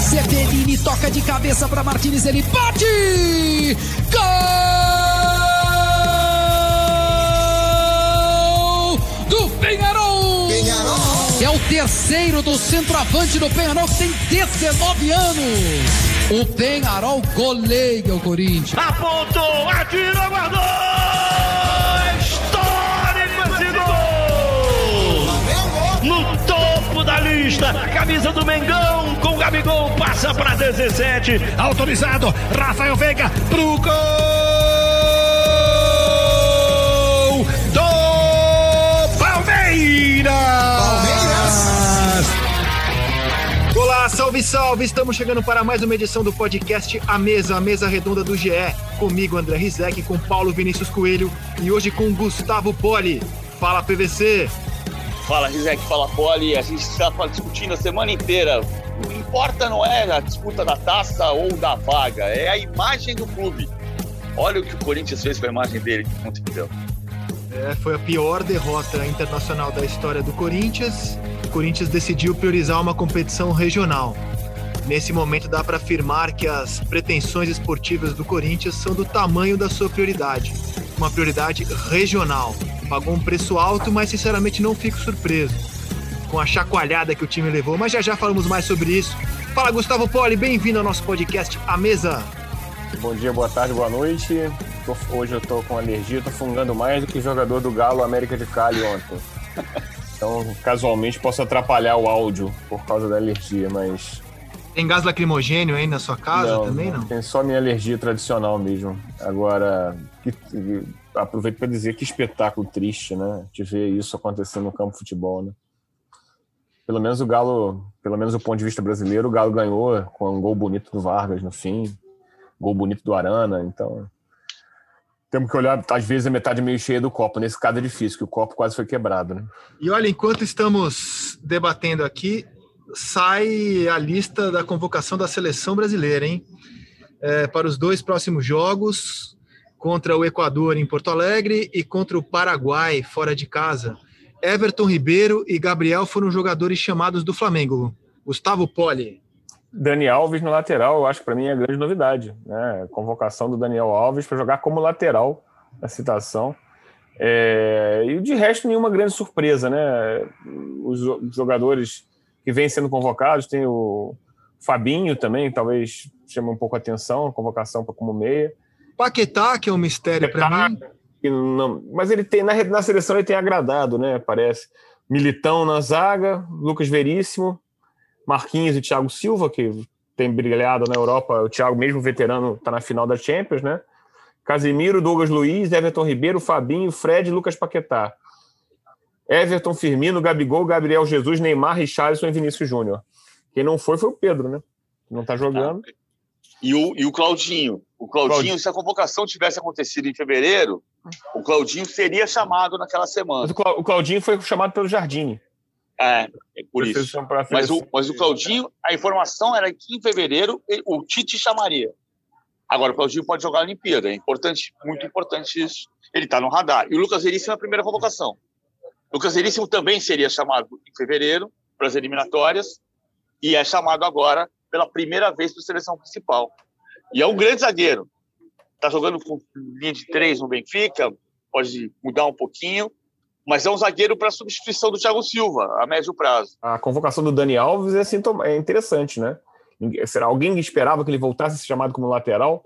Severini toca de cabeça para Martinez, ele bate! Gol do Penharol! Penharol! É o terceiro do centroavante do Penharol, que tem 19 anos. O Penharol goleia o Corinthians. Apontou, atirou, guardou! Histórico esse gol! No topo da lista, camisa do Mengão com o Gabigol passa para 17. Autorizado, Rafael Veiga pro gol Olá, salve, salve! Estamos chegando para mais uma edição do podcast A Mesa, a mesa redonda do GE. Comigo, André Rizek, com Paulo Vinícius Coelho e hoje com Gustavo Poli. Fala, PVC! Fala, Rizek, fala, Poli. A gente está discutindo a semana inteira. O que importa não é a disputa da taça ou da vaga, é a imagem do clube. Olha o que o Corinthians fez com a imagem dele de Montevideo. É, foi a pior derrota internacional da história do Corinthians. Corinthians decidiu priorizar uma competição regional. Nesse momento dá para afirmar que as pretensões esportivas do Corinthians são do tamanho da sua prioridade, uma prioridade regional. Pagou um preço alto, mas sinceramente não fico surpreso com a chacoalhada que o time levou, mas já já falamos mais sobre isso. Fala Gustavo Poli, bem-vindo ao nosso podcast A Mesa. Bom dia, boa tarde, boa noite. Hoje eu tô com alergia, tô fungando mais do que jogador do Galo América de Cali ontem. Então, casualmente, posso atrapalhar o áudio por causa da alergia, mas. Tem gás lacrimogênio aí na sua casa também, não? Tem só minha alergia tradicional mesmo. Agora, que- que- aproveito para dizer que espetáculo triste, né? De ver isso acontecendo no campo de futebol, né? Pelo menos o Galo, pelo menos do ponto de vista brasileiro, o Galo ganhou com um gol bonito do Vargas no fim, gol bonito do Arana, então temos que olhar, às vezes, a metade meio cheia do copo. Nesse caso é difícil, que o copo quase foi quebrado, né? E olha, enquanto estamos debatendo aqui, sai a lista da convocação da seleção brasileira, hein? É, para os dois próximos jogos, contra o Equador em Porto Alegre e contra o Paraguai fora de casa. Everton Ribeiro e Gabriel foram jogadores chamados do Flamengo. Gustavo Poli. Dani Alves no lateral, eu acho que para mim é a grande novidade, né? A convocação do Daniel Alves para jogar como lateral na citação. É, e de resto, nenhuma grande surpresa, né? Os jo- jogadores que vêm sendo convocados, tem o Fabinho também, talvez chame um pouco a atenção, a convocação para como meia. Paquetá, que é um mistério para mim. Que não- mas ele tem, na, na seleção ele tem agradado, né? Parece. Militão na zaga, Lucas Veríssimo, Marquinhos e Thiago Silva, que tem brilhado na Europa. O Thiago, mesmo veterano, está na final da Champions, né? Casimiro, Douglas Luiz, Everton Ribeiro, Fabinho, Fred e Lucas Paquetá. Everton, Firmino, Gabigol, Gabriel Jesus, Neymar, Richarlison e Vinícius Júnior. Quem não foi foi o Pedro, né? Não está jogando. E o, e o Claudinho. O Claudinho, Claudinho. se a convocação tivesse acontecido em fevereiro, o Claudinho seria chamado naquela Mas semana. o Clau- o Claudinho foi chamado pelo Jardine. É, é por isso. Mas o, mas o Claudinho, a informação era que em fevereiro o Tite chamaria. Agora, o Claudinho pode jogar a Olimpíada. É importante, muito importante isso. Ele está no radar. E o Lucas Veríssimo é a primeira convocação. O Lucas Veríssimo também seria chamado em fevereiro para as eliminatórias e é chamado agora pela primeira vez para a seleção principal. E é um grande zagueiro. Está jogando com linha de três no Benfica, pode mudar um pouquinho, mas é um zagueiro para substituição do Thiago Silva a médio prazo. a convocação do Dani Alves é, sintoma- é interessante, né? Será alguém esperava que ele voltasse a ser chamado como lateral?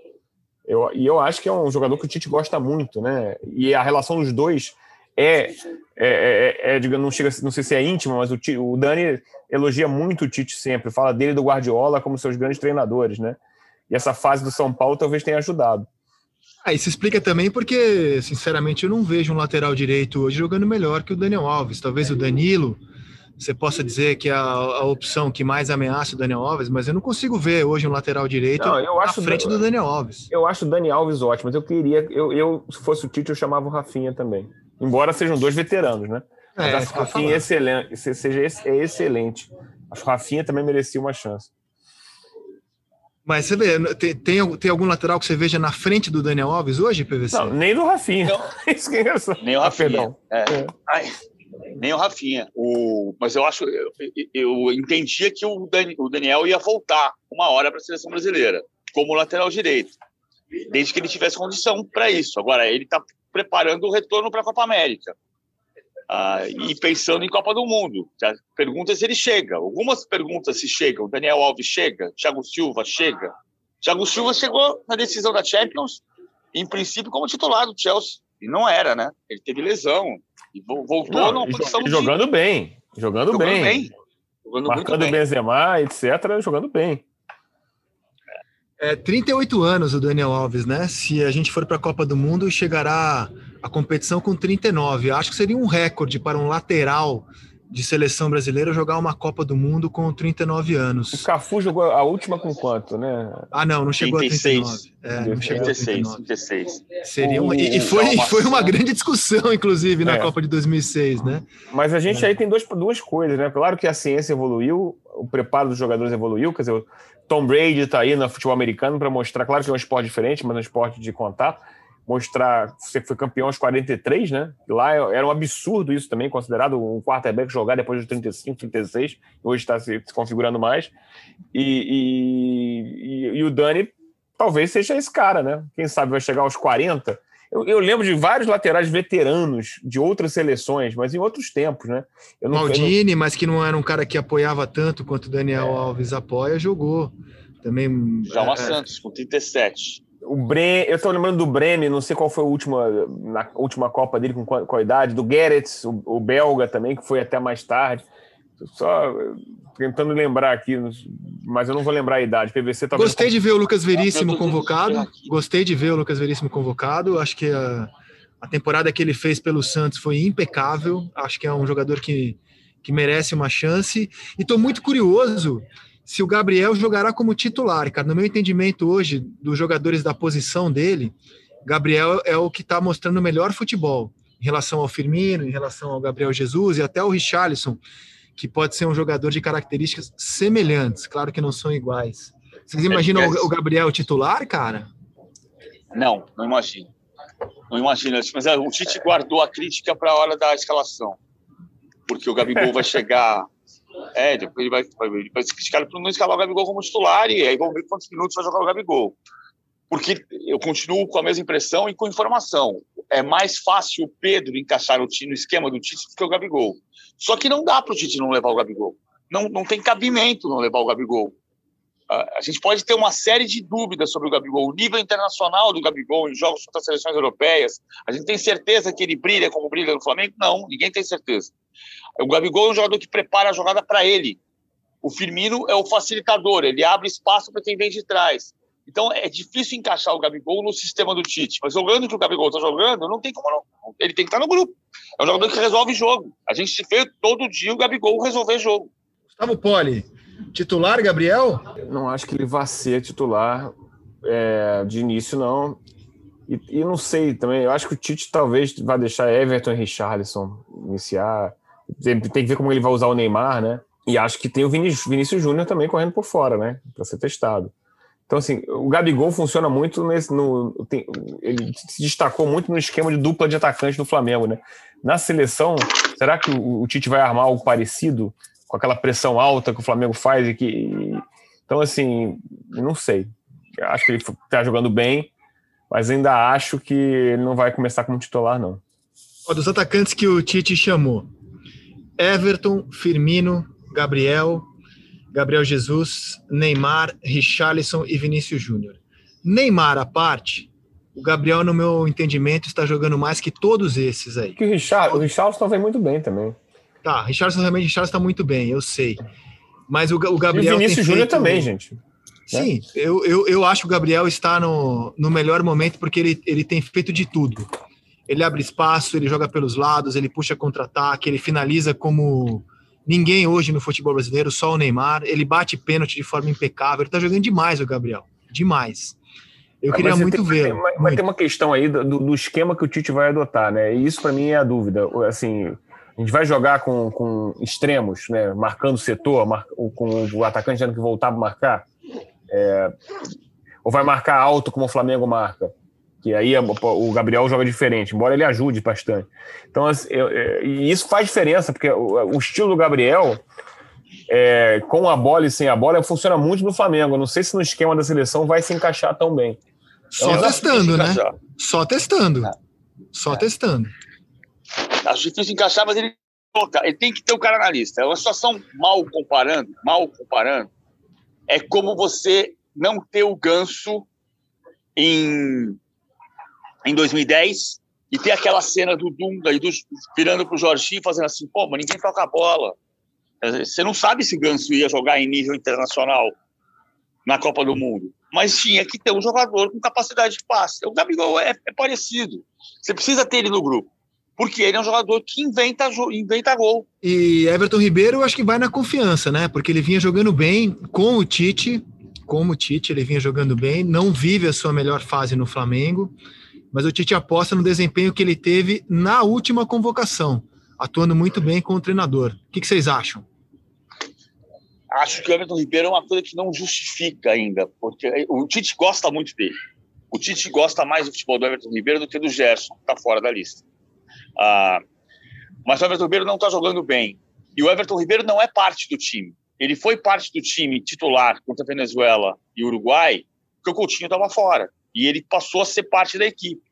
Eu, e eu acho que é um jogador que o Tite gosta muito, né? E a relação dos dois é, é, é, é, digamos, não chega, não sei se é íntima, mas o, o Dani elogia muito o Tite sempre, fala dele do Guardiola como seus grandes treinadores, né? E essa fase do São Paulo talvez tenha ajudado. Ah, isso explica também porque, sinceramente, eu não vejo um lateral direito hoje jogando melhor que o Daniel Alves. Talvez o Danilo, você possa dizer que é a, a opção que mais ameaça o Daniel Alves, mas eu não consigo ver hoje um lateral direito Não, eu à acho frente do Daniel Alves. Eu acho o Dani Alves ótimo, mas eu queria, eu, eu se fosse o Tite, eu chamava o Rafinha também. Embora sejam dois veteranos, né? Mas É, acho que o Rafinha é excelente, se- seja, é excelente. Acho que o Rafinha também merecia uma chance. Mas você vê, tem, tem, tem, algum lateral que você veja na frente do Daniel Alves hoje, PVC? Não, nem do Rafinha. Não. nem o Rafinha. Ah, é. É. Ai, nem o Rafinha. O, mas eu acho, eu, eu entendia que o, Dani, o Daniel ia voltar uma hora para a seleção brasileira, como lateral direito, desde que ele tivesse condição para isso. Agora, ele está preparando o retorno para a Copa América. Ah, e pensando em Copa do Mundo. Pergunta se ele chega. Algumas perguntas se chegam. Daniel Alves chega, Thiago Silva chega. Thiago Silva chegou na decisão da Champions, em princípio, como titular do Chelsea. E não era, né? Ele teve lesão. E voltou não, numa posição. Jogando de... bem. Jogando, jogando bem. bem. Jogando Marcando bem. Benzema, etc. Jogando bem. É 38 anos o Daniel Alves, né? Se a gente for para a Copa do Mundo, chegará a competição com 39. Acho que seria um recorde para um lateral de seleção brasileira jogar uma Copa do Mundo com 39 anos. O Cafu jogou a última com quanto, né? Ah, não, não chegou 36. a 39. É, não chegou 36, a 36. Seria uma, e, foi, foi uma grande discussão, inclusive, na é. Copa de 2006, né? Mas a gente é. aí tem dois, duas coisas, né? Claro que a ciência evoluiu, o preparo dos jogadores evoluiu, quer dizer, o Tom Brady está aí no futebol americano para mostrar, claro que é um esporte diferente, mas é um esporte de contato mostrar você foi campeão aos 43, né? Lá era um absurdo isso também, considerado um quarterback jogar depois dos 35, 36, hoje está se, se, configurando mais. E, e, e, o Dani talvez seja esse cara, né? Quem sabe vai chegar aos 40. Eu, eu, lembro de vários laterais veteranos de outras seleções, mas em outros tempos, né? Eu não, Maldini, eu não... mas que não era um cara que apoiava tanto quanto o Daniel é. Alves apoia, jogou. Também. Jalma é... Santos, com 37. O Bre... Eu estou lembrando do Bremen, não sei qual foi a última, na última Copa dele, com qual, qual idade, do Gerets, o, o, belga também, que foi até mais tarde. Só tentando lembrar aqui, mas eu não vou lembrar a idade. PVC talvez. Gostei de ver o Lucas Veríssimo convocado. Gostei de ver o Lucas Veríssimo convocado. Acho que a, a temporada que ele fez pelo Santos foi impecável. Acho que é um jogador que, que merece uma chance. E estou muito curioso se o Gabriel jogará como titular, cara. No meu entendimento hoje, dos jogadores da posição dele, Gabriel é o que está mostrando o melhor futebol em relação ao Firmino, em relação ao Gabriel Jesus e até o Richarlison, que pode ser um jogador de características semelhantes, claro que não são iguais. Vocês imaginam é, o Gabriel titular, cara? Não, não imagino. Não imagino. Mas é, o Tite guardou a crítica para a hora da escalação. Porque o Gabigol vai chegar é, depois ele vai, vai, vai para não escalar o Gabigol como titular e aí vamos ver quantos minutos vai jogar o Gabigol. Porque eu continuo com a mesma impressão e com informação. É mais fácil o Pedro encaixar o time no esquema do Tite do que o Gabigol. Só que não dá para o Tite não levar o Gabigol. Não, não tem cabimento não levar o Gabigol. A gente pode ter uma série de dúvidas sobre o Gabigol, o nível internacional do Gabigol em jogos contra seleções europeias. A gente tem certeza que ele brilha como brilha no Flamengo? Não, ninguém tem certeza. O Gabigol é um jogador que prepara a jogada para ele. O Firmino é o facilitador, ele abre espaço para quem vem de trás. Então é difícil encaixar o Gabigol no sistema do Tite. Mas jogando que o Gabigol está jogando, não tem como não. Ele tem que estar tá no grupo. É um jogador que resolve jogo. A gente vê todo dia o Gabigol resolver jogo. Gustavo Poli, titular, Gabriel? Não acho que ele vá ser titular é, de início, não. E, e, não sei também. Eu acho que o Tite talvez vá deixar Everton e Richarlison iniciar. Tem, tem, que ver como ele vai usar o Neymar, né? E acho que tem o Vinícius, Vinícius Júnior também correndo por fora, né? Para ser testado. Então, assim, o Gabigol funciona muito nesse. No, tem, ele se destacou muito no esquema de dupla de atacantes do Flamengo, né? Na seleção, será que o, o Tite vai armar algo parecido com aquela pressão alta que o Flamengo faz? E que, então, assim, não sei. Acho que ele está jogando bem, mas ainda acho que ele não vai começar como titular, não. dos atacantes que o Tite chamou, Everton, Firmino, Gabriel, Gabriel Jesus, Neymar, Richarlison e Vinícius Júnior. Neymar à parte, o Gabriel, no meu entendimento, está jogando mais que todos esses aí. Que o, Richard, o Richarlison vem muito bem também. Tá, Richarlison também, Richarlison está muito bem, eu sei. Mas o, o Gabriel. E o Vinícius Júnior também, gente. Né? Sim, eu, eu, eu acho que o Gabriel está no, no melhor momento porque ele, ele tem feito de tudo ele abre espaço, ele joga pelos lados, ele puxa contra-ataque, ele finaliza como ninguém hoje no futebol brasileiro, só o Neymar. Ele bate pênalti de forma impecável. Ele tá jogando demais o Gabriel. Demais. Eu mas queria muito ver. Mas, mas tem uma questão aí do, do, esquema que o Tite vai adotar, né? E isso para mim é a dúvida. Assim, a gente vai jogar com, com extremos, né? Marcando o setor, mar, com o atacante tendo que voltar para marcar. É, ou vai marcar alto como o Flamengo marca? Que aí o Gabriel joga diferente, embora ele ajude bastante. Então, eu, eu, e isso faz diferença, porque o, o estilo do Gabriel, é, com a bola e sem a bola, funciona muito no Flamengo. Não sei se no esquema da seleção vai se encaixar tão bem. Só então, testando, né? Só testando. É. Só é. testando. Acho difícil encaixar, mas ele, ele tem que ter o cara na lista. É uma situação mal comparando, mal comparando. É como você não ter o ganso em, em 2010 e ter aquela cena do Dunga e do, virando pro Jorginho fazendo assim, pô, mas ninguém toca a bola. Você não sabe se Ganso ia jogar em nível internacional na Copa do Mundo, mas tinha que ter um jogador com capacidade de passe. O Gabigol é, é parecido. Você precisa ter ele no grupo porque ele é um jogador que inventa, inventa gol. E Everton Ribeiro, acho que vai na confiança, né? Porque ele vinha jogando bem com o Tite, como o Tite, ele vinha jogando bem, não vive a sua melhor fase no Flamengo, mas o Tite aposta no desempenho que ele teve na última convocação, atuando muito bem com o treinador. O que, que vocês acham? Acho que o Everton Ribeiro é uma coisa que não justifica ainda, porque o Tite gosta muito dele. O Tite gosta mais do futebol do Everton Ribeiro do que do Gerson, que está fora da lista. Ah, mas o Everton Ribeiro não está jogando bem. E o Everton Ribeiro não é parte do time. Ele foi parte do time titular contra a Venezuela e Uruguai, porque o Coutinho estava fora. E ele passou a ser parte da equipe.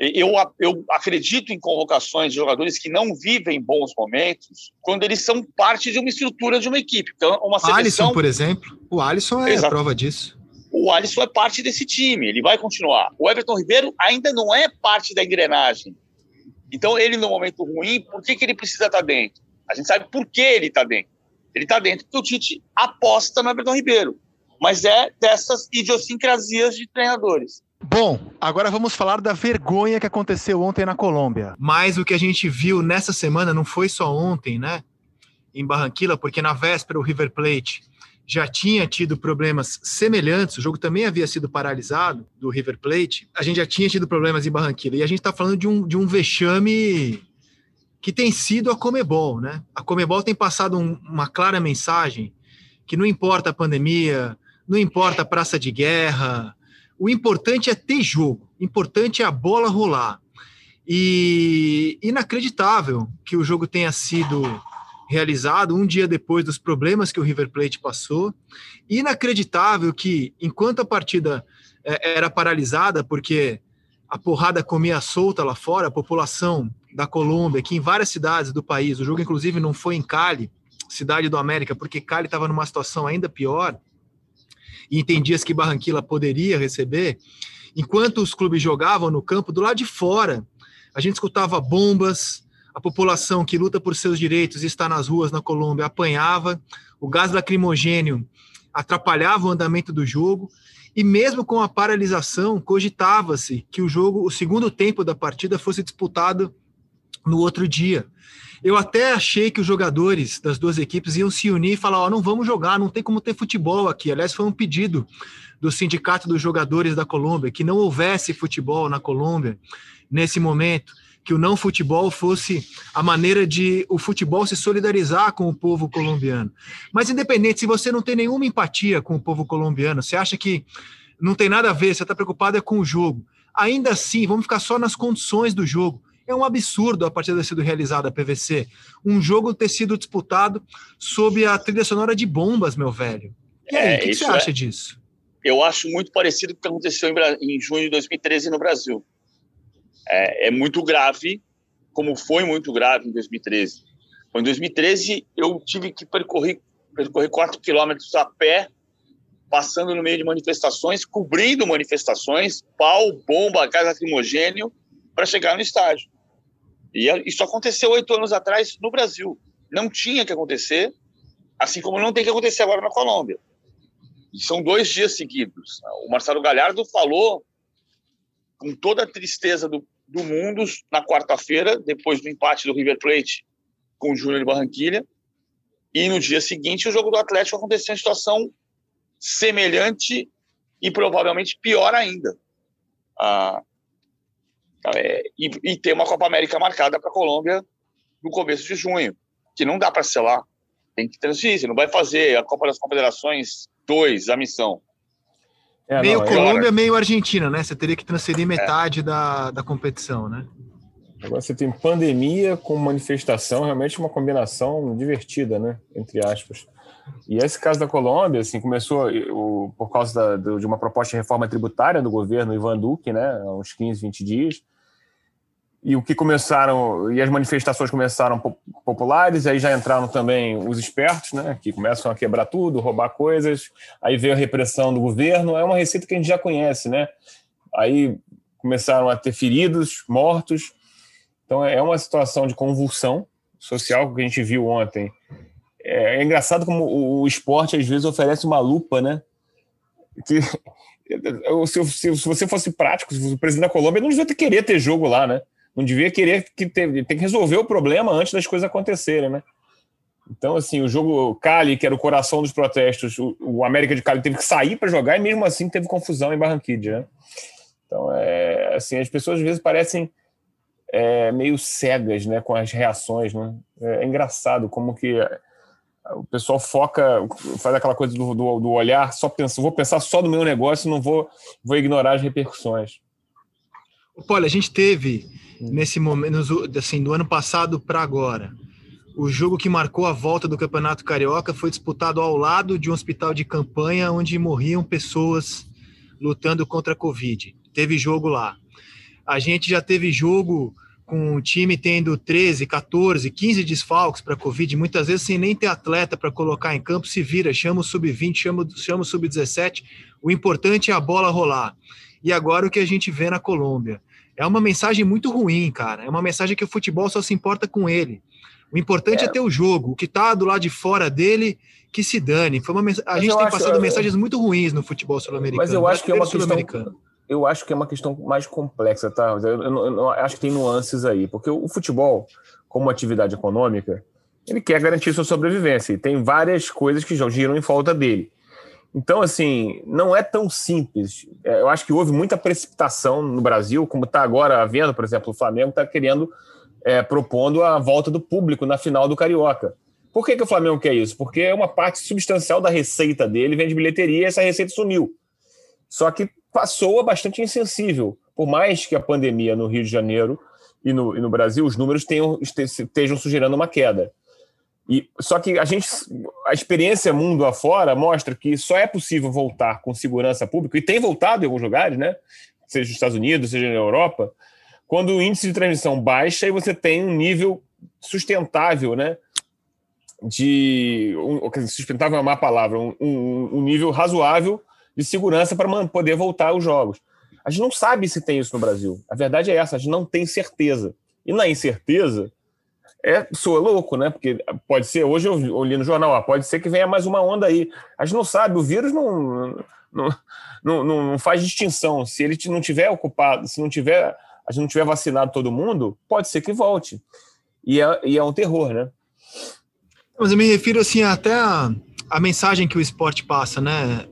Eu, eu acredito em convocações de jogadores que não vivem bons momentos quando eles são parte de uma estrutura de uma equipe. Então, uma seleção... Alisson, por exemplo. O Alisson é Exato. prova disso. O Alisson é parte desse time, ele vai continuar. O Everton Ribeiro ainda não é parte da engrenagem. Então, ele, no momento ruim, por que, que ele precisa estar dentro? A gente sabe por que ele está dentro. Ele está dentro porque o Tite aposta no Everton Ribeiro. Mas é dessas idiosincrasias de treinadores. Bom, agora vamos falar da vergonha que aconteceu ontem na Colômbia. Mas o que a gente viu nessa semana não foi só ontem, né? Em Barranquilla, porque na véspera o River Plate já tinha tido problemas semelhantes, o jogo também havia sido paralisado do River Plate, a gente já tinha tido problemas em Barranquilla, e a gente está falando de um, de um vexame que tem sido a Comebol, né? A Comebol tem passado um, uma clara mensagem que não importa a pandemia, não importa a praça de guerra, o importante é ter jogo, o importante é a bola rolar. E inacreditável que o jogo tenha sido realizado um dia depois dos problemas que o River Plate passou. Inacreditável que, enquanto a partida é, era paralisada, porque a porrada comia solta lá fora, a população da Colômbia, que em várias cidades do país, o jogo inclusive não foi em Cali, cidade do América, porque Cali estava numa situação ainda pior, e entendia que Barranquilla poderia receber, enquanto os clubes jogavam no campo, do lado de fora, a gente escutava bombas, a população que luta por seus direitos e está nas ruas na Colômbia apanhava, o gás lacrimogênio atrapalhava o andamento do jogo, e mesmo com a paralisação, cogitava-se que o jogo, o segundo tempo da partida fosse disputado no outro dia. Eu até achei que os jogadores das duas equipes iam se unir e falar: Ó, oh, não vamos jogar, não tem como ter futebol aqui. Aliás, foi um pedido do Sindicato dos Jogadores da Colômbia que não houvesse futebol na Colômbia nesse momento que o não futebol fosse a maneira de o futebol se solidarizar com o povo colombiano. Mas independente, se você não tem nenhuma empatia com o povo colombiano, você acha que não tem nada a ver, você está preocupado é com o jogo. Ainda assim, vamos ficar só nas condições do jogo. É um absurdo a partida ter sido realizada a PVC. Um jogo ter sido disputado sob a trilha sonora de bombas, meu velho. E aí, é, o que, que, você acha é, disso? Eu acho muito parecido com o que aconteceu em, em junho de 2013 no Brasil é, é muito grave, como foi muito grave em 2013. Em 2013, eu tive que percorrer, percorrer 4 quilômetros a pé, passando no meio de manifestações, cobrindo manifestações, pau, bomba, gás lacrimogênio, para chegar no estádio. E isso aconteceu oito anos atrás no Brasil. Não tinha que acontecer, assim como não tem que acontecer agora na Colômbia. E são dois dias seguidos. O Marcelo Galhardo falou com toda a tristeza do, do mundo na quarta-feira, depois do empate do River Plate com o Júnior de Barranquilha. E no dia seguinte, o jogo do Atlético aconteceu em situação semelhante e provavelmente pior ainda. Ah, é, e, e ter uma Copa América marcada para a Colômbia no começo de junho, que não dá para selar. Tem que transferir, você não vai fazer a Copa das Confederações 2, a missão. É, meio não, Colômbia, meio Argentina, né? Você teria que transferir metade é. da, da competição, né? Agora você tem pandemia com manifestação, realmente uma combinação divertida, né? Entre aspas. E esse caso da Colômbia, assim, começou o, por causa da, de uma proposta de reforma tributária do governo Ivan Duque, né? Há uns 15, 20 dias. E o que começaram, e as manifestações começaram populares, aí já entraram também os espertos, né? Que começam a quebrar tudo, roubar coisas. Aí veio a repressão do governo. É uma receita que a gente já conhece, né? Aí começaram a ter feridos, mortos então é uma situação de convulsão social que a gente viu ontem. É, é engraçado como o, esporte às vezes oferece uma lupa, né? Que, se, se, se, você fosse prático, se o presidente da Colômbia não devia ter, querer ter jogo lá, né? Não devia querer que ter, tem que resolver o problema antes das coisas acontecerem, né? Então, assim, o jogo Cali, que era o coração dos protestos, o, o América de Cali teve que sair para jogar e mesmo assim teve confusão em Barranquilla, né? Então, é, assim, as pessoas às vezes parecem é, meio cegas né, com as reações. Né? É, é engraçado como que o pessoal foca, faz aquela coisa do, do, do olhar, só pensa, vou pensar só no meu negócio, não vou, vou ignorar as repercussões. Olha, a gente teve. Nesse momento, assim, do ano passado para agora, o jogo que marcou a volta do Campeonato Carioca foi disputado ao lado de um hospital de campanha onde morriam pessoas lutando contra a Covid. Teve jogo lá. A gente já teve jogo com o time tendo 13, 14, 15 desfalques para Covid, muitas vezes sem nem ter atleta para colocar em campo, se vira, chama o sub-20, chama, chama o sub-17. O importante é a bola rolar. E agora o que a gente vê na Colômbia. É uma mensagem muito ruim, cara. É uma mensagem que o futebol só se importa com ele. O importante é, é ter o jogo. O que está do lado de fora dele, que se dane. Foi uma mens... A gente tem acho, passado mensagens muito ruins no futebol sul-americano. Mas eu acho que é uma questão eu acho que é uma questão mais complexa, tá? Eu, eu, eu, eu, acho que tem nuances aí, porque o, futebol, como atividade econômica, ele quer garantir sua sobrevivência e tem várias coisas que já giram em volta dele. Então, assim, não é tão simples. É, eu acho que houve muita precipitação no Brasil, como está agora havendo, por exemplo, o Flamengo está querendo, é, propondo a volta do público na final do Carioca. Por que, que o Flamengo quer isso? Porque é uma parte substancial da receita dele vem de bilheteria e essa receita sumiu. Só que passou bastante insensível. Por mais que a pandemia no Rio de Janeiro e no, e no Brasil, os números tenham, estejam sugerindo uma queda. E, só que a gente, a experiência mundo afora mostra que só é possível voltar com segurança pública, e tem voltado em alguns lugares, né? seja nos Estados Unidos, seja na Europa, quando o índice de transmissão baixa e você tem um nível sustentável, né? De. Um, sustentável é uma má palavra, um, um, um nível razoável de segurança para poder voltar aos jogos. A gente não sabe se tem isso no Brasil. A verdade é essa, a gente não tem certeza. E na incerteza, é, soa louco, né? Porque pode ser, hoje eu, li no jornal, ó, pode ser que venha mais uma onda aí. A gente não sabe, o vírus não, não, não, não faz distinção. Se ele não tiver ocupado, se não tiver, a gente não tiver vacinado todo mundo, pode ser que volte. E é, e é um terror, né? Mas eu me refiro assim até a, a mensagem que o esporte passa, né?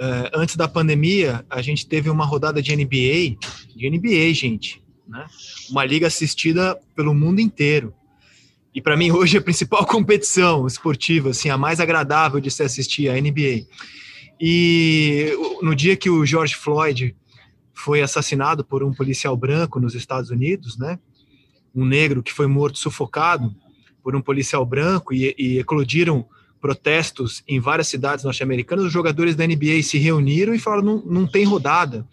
Uh, antes da pandemia, a gente teve uma rodada de NBA, de NBA, gente, né? Uma liga assistida pelo mundo inteiro. E para mim hoje é a principal competição esportiva, assim, a mais agradável de se assistir a NBA. E no dia que o George Floyd foi assassinado por um policial branco nos Estados Unidos, né? Um negro que foi morto sufocado por um policial branco e, e eclodiram protestos em várias cidades norte-americanas, os jogadores da NBA se reuniram e falaram: não, não tem rodada.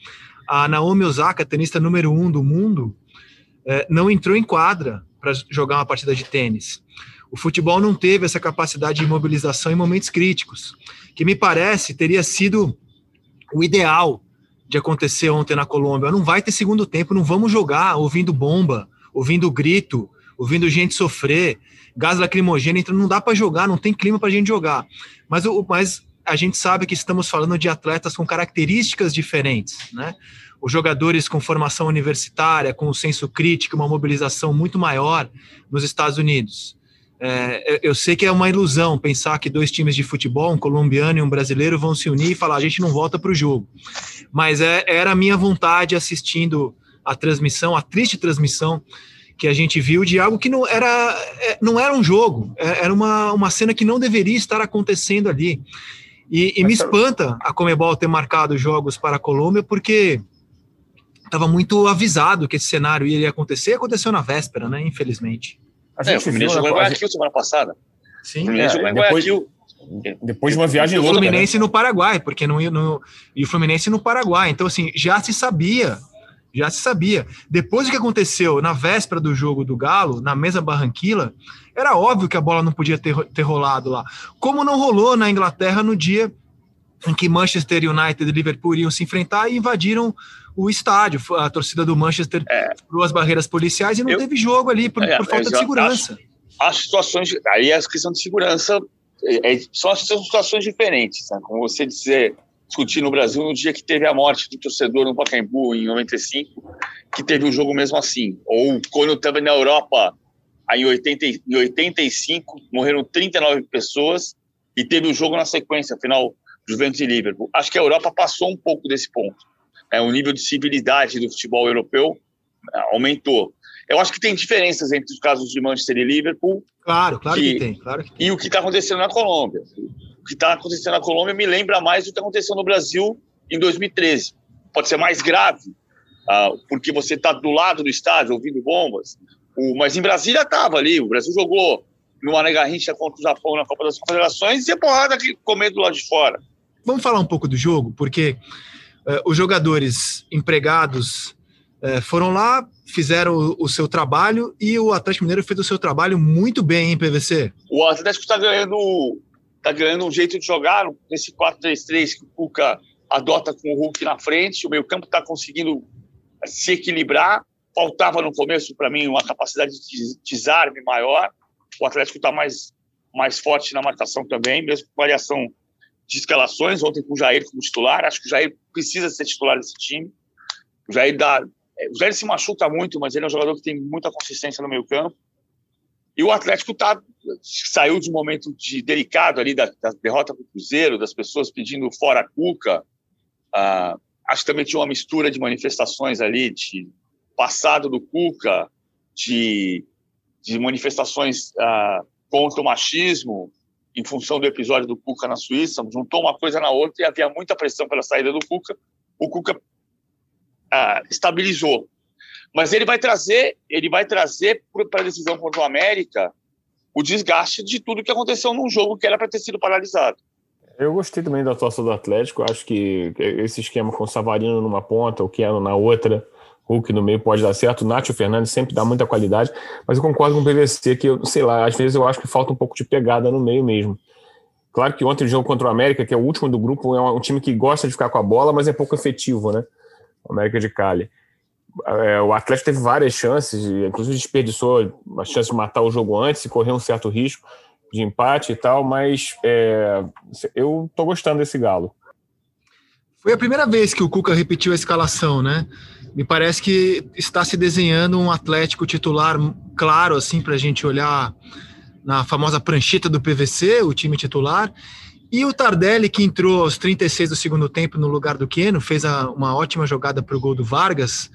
A Naomi Osaka, tenista número um do mundo, é, não entrou em quadra para jogar uma partida de tênis. O futebol não teve essa capacidade de mobilização em momentos críticos, que me parece teria sido o ideal de acontecer ontem na Colômbia. Não vai ter segundo tempo, não vamos jogar ouvindo bomba, ouvindo grito, ouvindo gente sofrer, gás lacrimogêneo, então não dá para jogar, não tem clima para a gente jogar. Mas, o, mas a gente sabe que estamos falando de atletas com características diferentes, né? Os jogadores com formação universitária, com um senso crítico, uma mobilização muito maior nos Estados Unidos. É, eu sei que é uma ilusão pensar que dois times de futebol, um colombiano e um brasileiro, vão se unir e falar: a gente não volta para o jogo. Mas é, era a minha vontade assistindo a transmissão, a triste transmissão que a gente viu de algo que não era, é, não era um jogo, é, era uma, uma cena que não deveria estar acontecendo ali. E, e me espanta a Comebol ter marcado jogos para a Colômbia, porque estava muito avisado que esse cenário iria acontecer, aconteceu na véspera, né? Infelizmente. A é, o Fluminense jogou em Guayaquil semana passada. Sim, o Fluminense é, jogou em Guayaquil. Depois de uma viagem longa. O Fluminense né? no Paraguai, porque não, no, e o Fluminense no Paraguai. Então, assim, já se sabia, já se sabia. Depois do que aconteceu na véspera do jogo do Galo, na mesa Barranquilla, era óbvio que a bola não podia ter, ter rolado lá. Como não rolou na Inglaterra no dia em que Manchester United e Liverpool iam se enfrentar e invadiram o estádio. A torcida do Manchester é. as barreiras policiais e não eu, teve jogo ali por, é, por falta de segurança. Acho, as situações, aí a questão de segurança é, é, são, são situações diferentes, né? como você dizer, discutir no Brasil no dia que teve a morte do torcedor no Pacaembu em 95, que teve um jogo mesmo assim, ou quando estava na Europa aí em, 80, em 85 morreram 39 pessoas e teve o um jogo na sequência, final Juventus e Liverpool. Acho que a Europa passou um pouco desse ponto. É, o nível de civilidade do futebol europeu é, aumentou. Eu acho que tem diferenças entre os casos de Manchester e Liverpool. Claro, claro que, que tem. Claro que tem. E o que está acontecendo na Colômbia. O que está acontecendo na Colômbia me lembra mais do que aconteceu no Brasil em 2013. Pode ser mais grave, uh, porque você está do lado do estádio ouvindo bombas. O, mas em Brasília estava ali. O Brasil jogou numa negarrincha contra o Japão na Copa das Confederações e a porrada aqui comendo do lado de fora. Vamos falar um pouco do jogo, porque uh, os jogadores empregados uh, foram lá, fizeram o, o, seu trabalho e o Atlético Mineiro fez o seu trabalho muito bem, em PVC? O Atlético está ganhando, tá ganhando um jeito de jogar nesse 4-3-3 que o Cuca adota com o Hulk na frente, o meio campo está conseguindo se equilibrar, faltava no começo para mim uma capacidade de desarme maior, o Atlético está mais, mais forte na marcação também, mesmo com variação de escalações, ontem com o Jair como titular, acho que o Jair precisa ser titular desse time, o Jair dá é, o Jair se machuca muito, mas ele é um jogador que tem muita consistência no meio campo. E o Atlético tá, saiu de um momento de delicado ali da, da derrota para o Cruzeiro, das pessoas pedindo fora a Cuca. Ah, acho que também tinha uma mistura de manifestações ali, de passado do Cuca, de, de manifestações ah, contra o machismo, em função do episódio do Cuca na Suíça. Juntou uma coisa na outra e havia muita pressão pela saída do Cuca. O Cuca ah, estabilizou. Mas ele vai trazer, ele vai trazer para a decisão contra o América o desgaste de tudo que aconteceu num jogo que era para ter sido paralisado. Eu gostei também da atuação do Atlético. Acho que esse esquema com o Savarino numa ponta, o Keno na outra, Hulk no meio pode dar certo. O Nacho Fernandes sempre dá muita qualidade. Mas eu concordo com o PVC que, eu, sei lá, às vezes eu acho que falta um pouco de pegada no meio mesmo. Claro que ontem o jogo contra o América, que é o último do grupo, é um time que gosta de ficar com a bola, mas é pouco efetivo, né? América de Cali. É, o Atlético teve várias chances, inclusive desperdiçou a chance de matar o jogo antes e correu um certo risco de empate e tal, mas é, eu tô gostando desse Galo. Foi a primeira vez que o Cuca repetiu a escalação, né? Me parece que está se desenhando um Atlético titular claro, assim, para a gente olhar na famosa prancheta do PVC, o time titular, e o Tardelli, que entrou aos 36 do segundo tempo no lugar do Queno, fez a, uma ótima jogada para o gol do Vargas,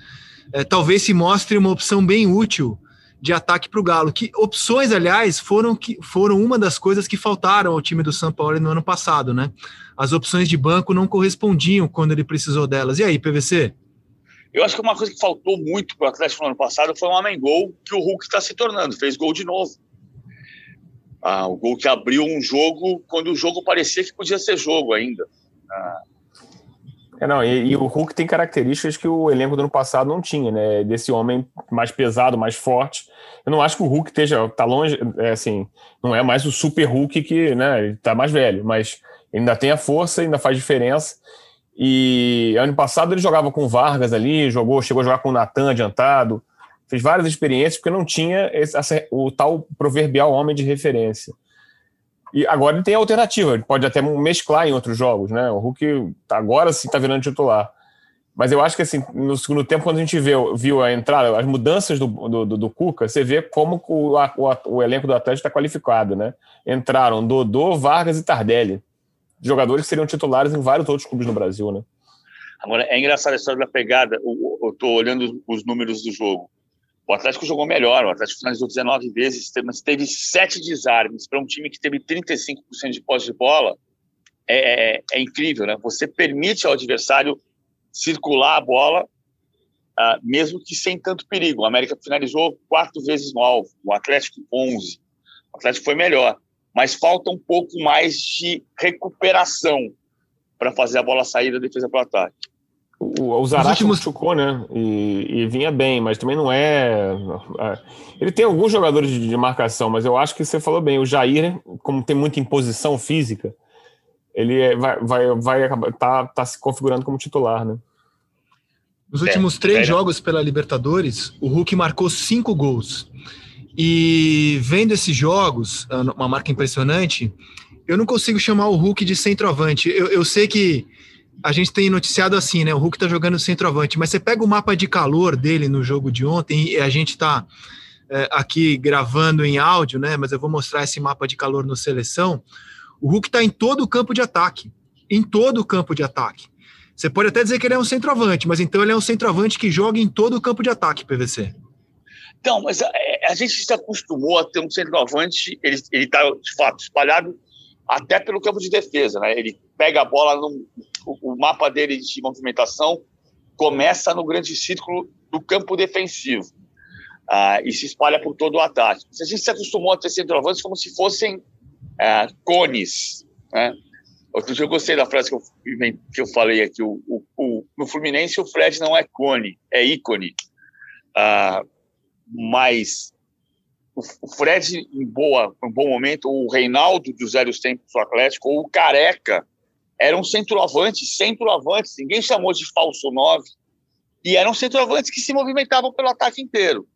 é, talvez se mostre uma opção bem útil de ataque para o Galo. Que opções, aliás, foram, que, foram uma das coisas que faltaram ao time do São Paulo no ano passado, né? As opções de banco não correspondiam quando ele precisou delas. E aí, PVC? Eu acho que uma coisa que faltou muito para o Atlético no ano passado foi um homem gol que o Hulk está se tornando. Fez gol de novo. Ah, o gol que abriu um jogo quando o jogo parecia que podia ser jogo ainda. Ah. É, não, e, e, o Hulk tem características que o elenco do ano passado não tinha, né? Desse homem mais pesado, mais forte. Eu não acho que o Hulk esteja tá longe, é assim, não é mais o super Hulk que, né, ele tá mais velho, mas ainda tem a força, ainda faz diferença. E ano passado ele jogava com Vargas ali, jogou, chegou a jogar com o Natan adiantado fez várias experiências porque não tinha esse, o tal proverbial homem de referência. E agora ele tem alternativa, ele pode até mesclar em outros jogos, né? O Hulk tá, agora sim está virando titular. Mas eu acho que assim, no segundo tempo, quando a gente viu, viu a entrada, as mudanças do, do, do, do Cuca, você vê como o, o, o elenco do Atlético está qualificado, né? Entraram Dodô, Vargas e Tardelli. Jogadores que seriam titulares em vários outros clubes no Brasil, né? Agora, é engraçado a história da pegada. Eu estou olhando os números do jogo. O Atlético jogou melhor, o Atlético finalizou 19 vezes, mas teve sete desarmes para um time que teve 35% de posse de bola. é, é, é incrível, né? Você permite ao adversário circular a bola, uh, mesmo que sem tanto perigo. O América finalizou quatro vezes no alvo, o Atlético 11. O Atlético foi melhor, mas falta um pouco mais de recuperação para fazer a bola sair da defesa para o ataque. O, o Zarate últimos... machucou, né? E, e, vinha bem, mas também não é, é. Ele tem alguns jogadores de, de, marcação, mas eu acho que você falou bem. O Jair, como tem muita imposição física, ele é, vai, vai, vai acabar, tá, tá se configurando como titular, né? Nos últimos é, três é. jogos pela Libertadores, o Hulk marcou cinco gols. E vendo esses jogos, uma marca impressionante, eu não consigo chamar o Hulk de centroavante. Eu, eu sei que a gente tem noticiado assim, né? O Hulk tá jogando centroavante, mas você pega o mapa de calor dele no jogo de ontem e a gente tá é, aqui gravando em áudio, né? Mas eu vou mostrar esse mapa de calor no seleção. O Hulk tá em todo o campo de ataque. Em todo o campo de ataque. Você pode até dizer que ele é um centroavante, mas então ele é um centroavante que joga em todo o campo de ataque, PVC. Então, mas a, a gente se acostumou a ter um centroavante, ele está de fato espalhado até pelo campo de defesa, né? Ele pega a bola no, o, mapa dele de movimentação começa no grande círculo do campo defensivo uh, e se espalha por todo o ataque. A gente se acostumou a ter centroavantes como se fossem uh, cones. Né? Outro dia eu gostei da frase que eu, que eu falei aqui: o, o, o, no Fluminense o Fred não é cone, é ícone. Uh, mas o Fred em boa, em bom momento, o Reinaldo dos velhos tempos do Atlético, ou o Careca eram centroavantes, centroavantes, ninguém chamou de falso nove, e eram centroavantes que se movimentavam pelo ataque inteiro.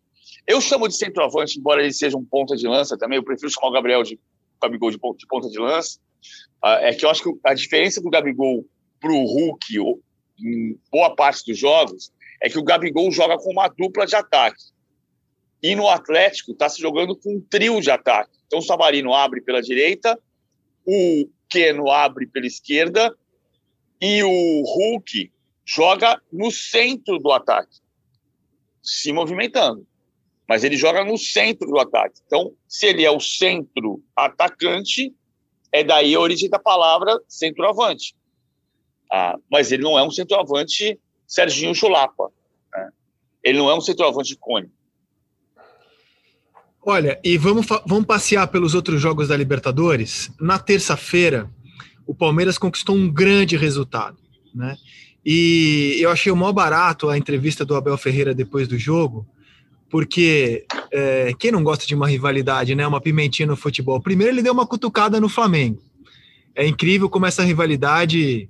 Eu chamo de centroavante, embora ele seja um ponta de lança também, eu prefiro chamar o Gabriel de Gabigol de, de ponta de lança, uh, é que eu acho que a diferença do Gabigol para o Hulk, em boa parte dos jogos, é que o Gabigol joga com uma dupla de ataque. E no Atlético está se jogando com um trio de ataque. Então o Savarino abre pela direita, o Keno abre pela esquerda e o Hulk joga no centro do ataque, se movimentando. Mas ele joga no centro do ataque. Então, se ele é o centro atacante, é daí a origem da palavra centroavante. Ah, mas ele não é um centroavante Serginho Chulapa. Né? Ele não é um centroavante Cone. Olha, e vamos, vamos passear pelos outros jogos da Libertadores. Na terça-feira, o Palmeiras conquistou um grande resultado, né? E eu achei o maior barato a entrevista do Abel Ferreira depois do jogo, porque é, quem não gosta de uma rivalidade, né? Uma pimentinha no futebol. Primeiro, ele deu uma cutucada no Flamengo. É incrível como essa rivalidade,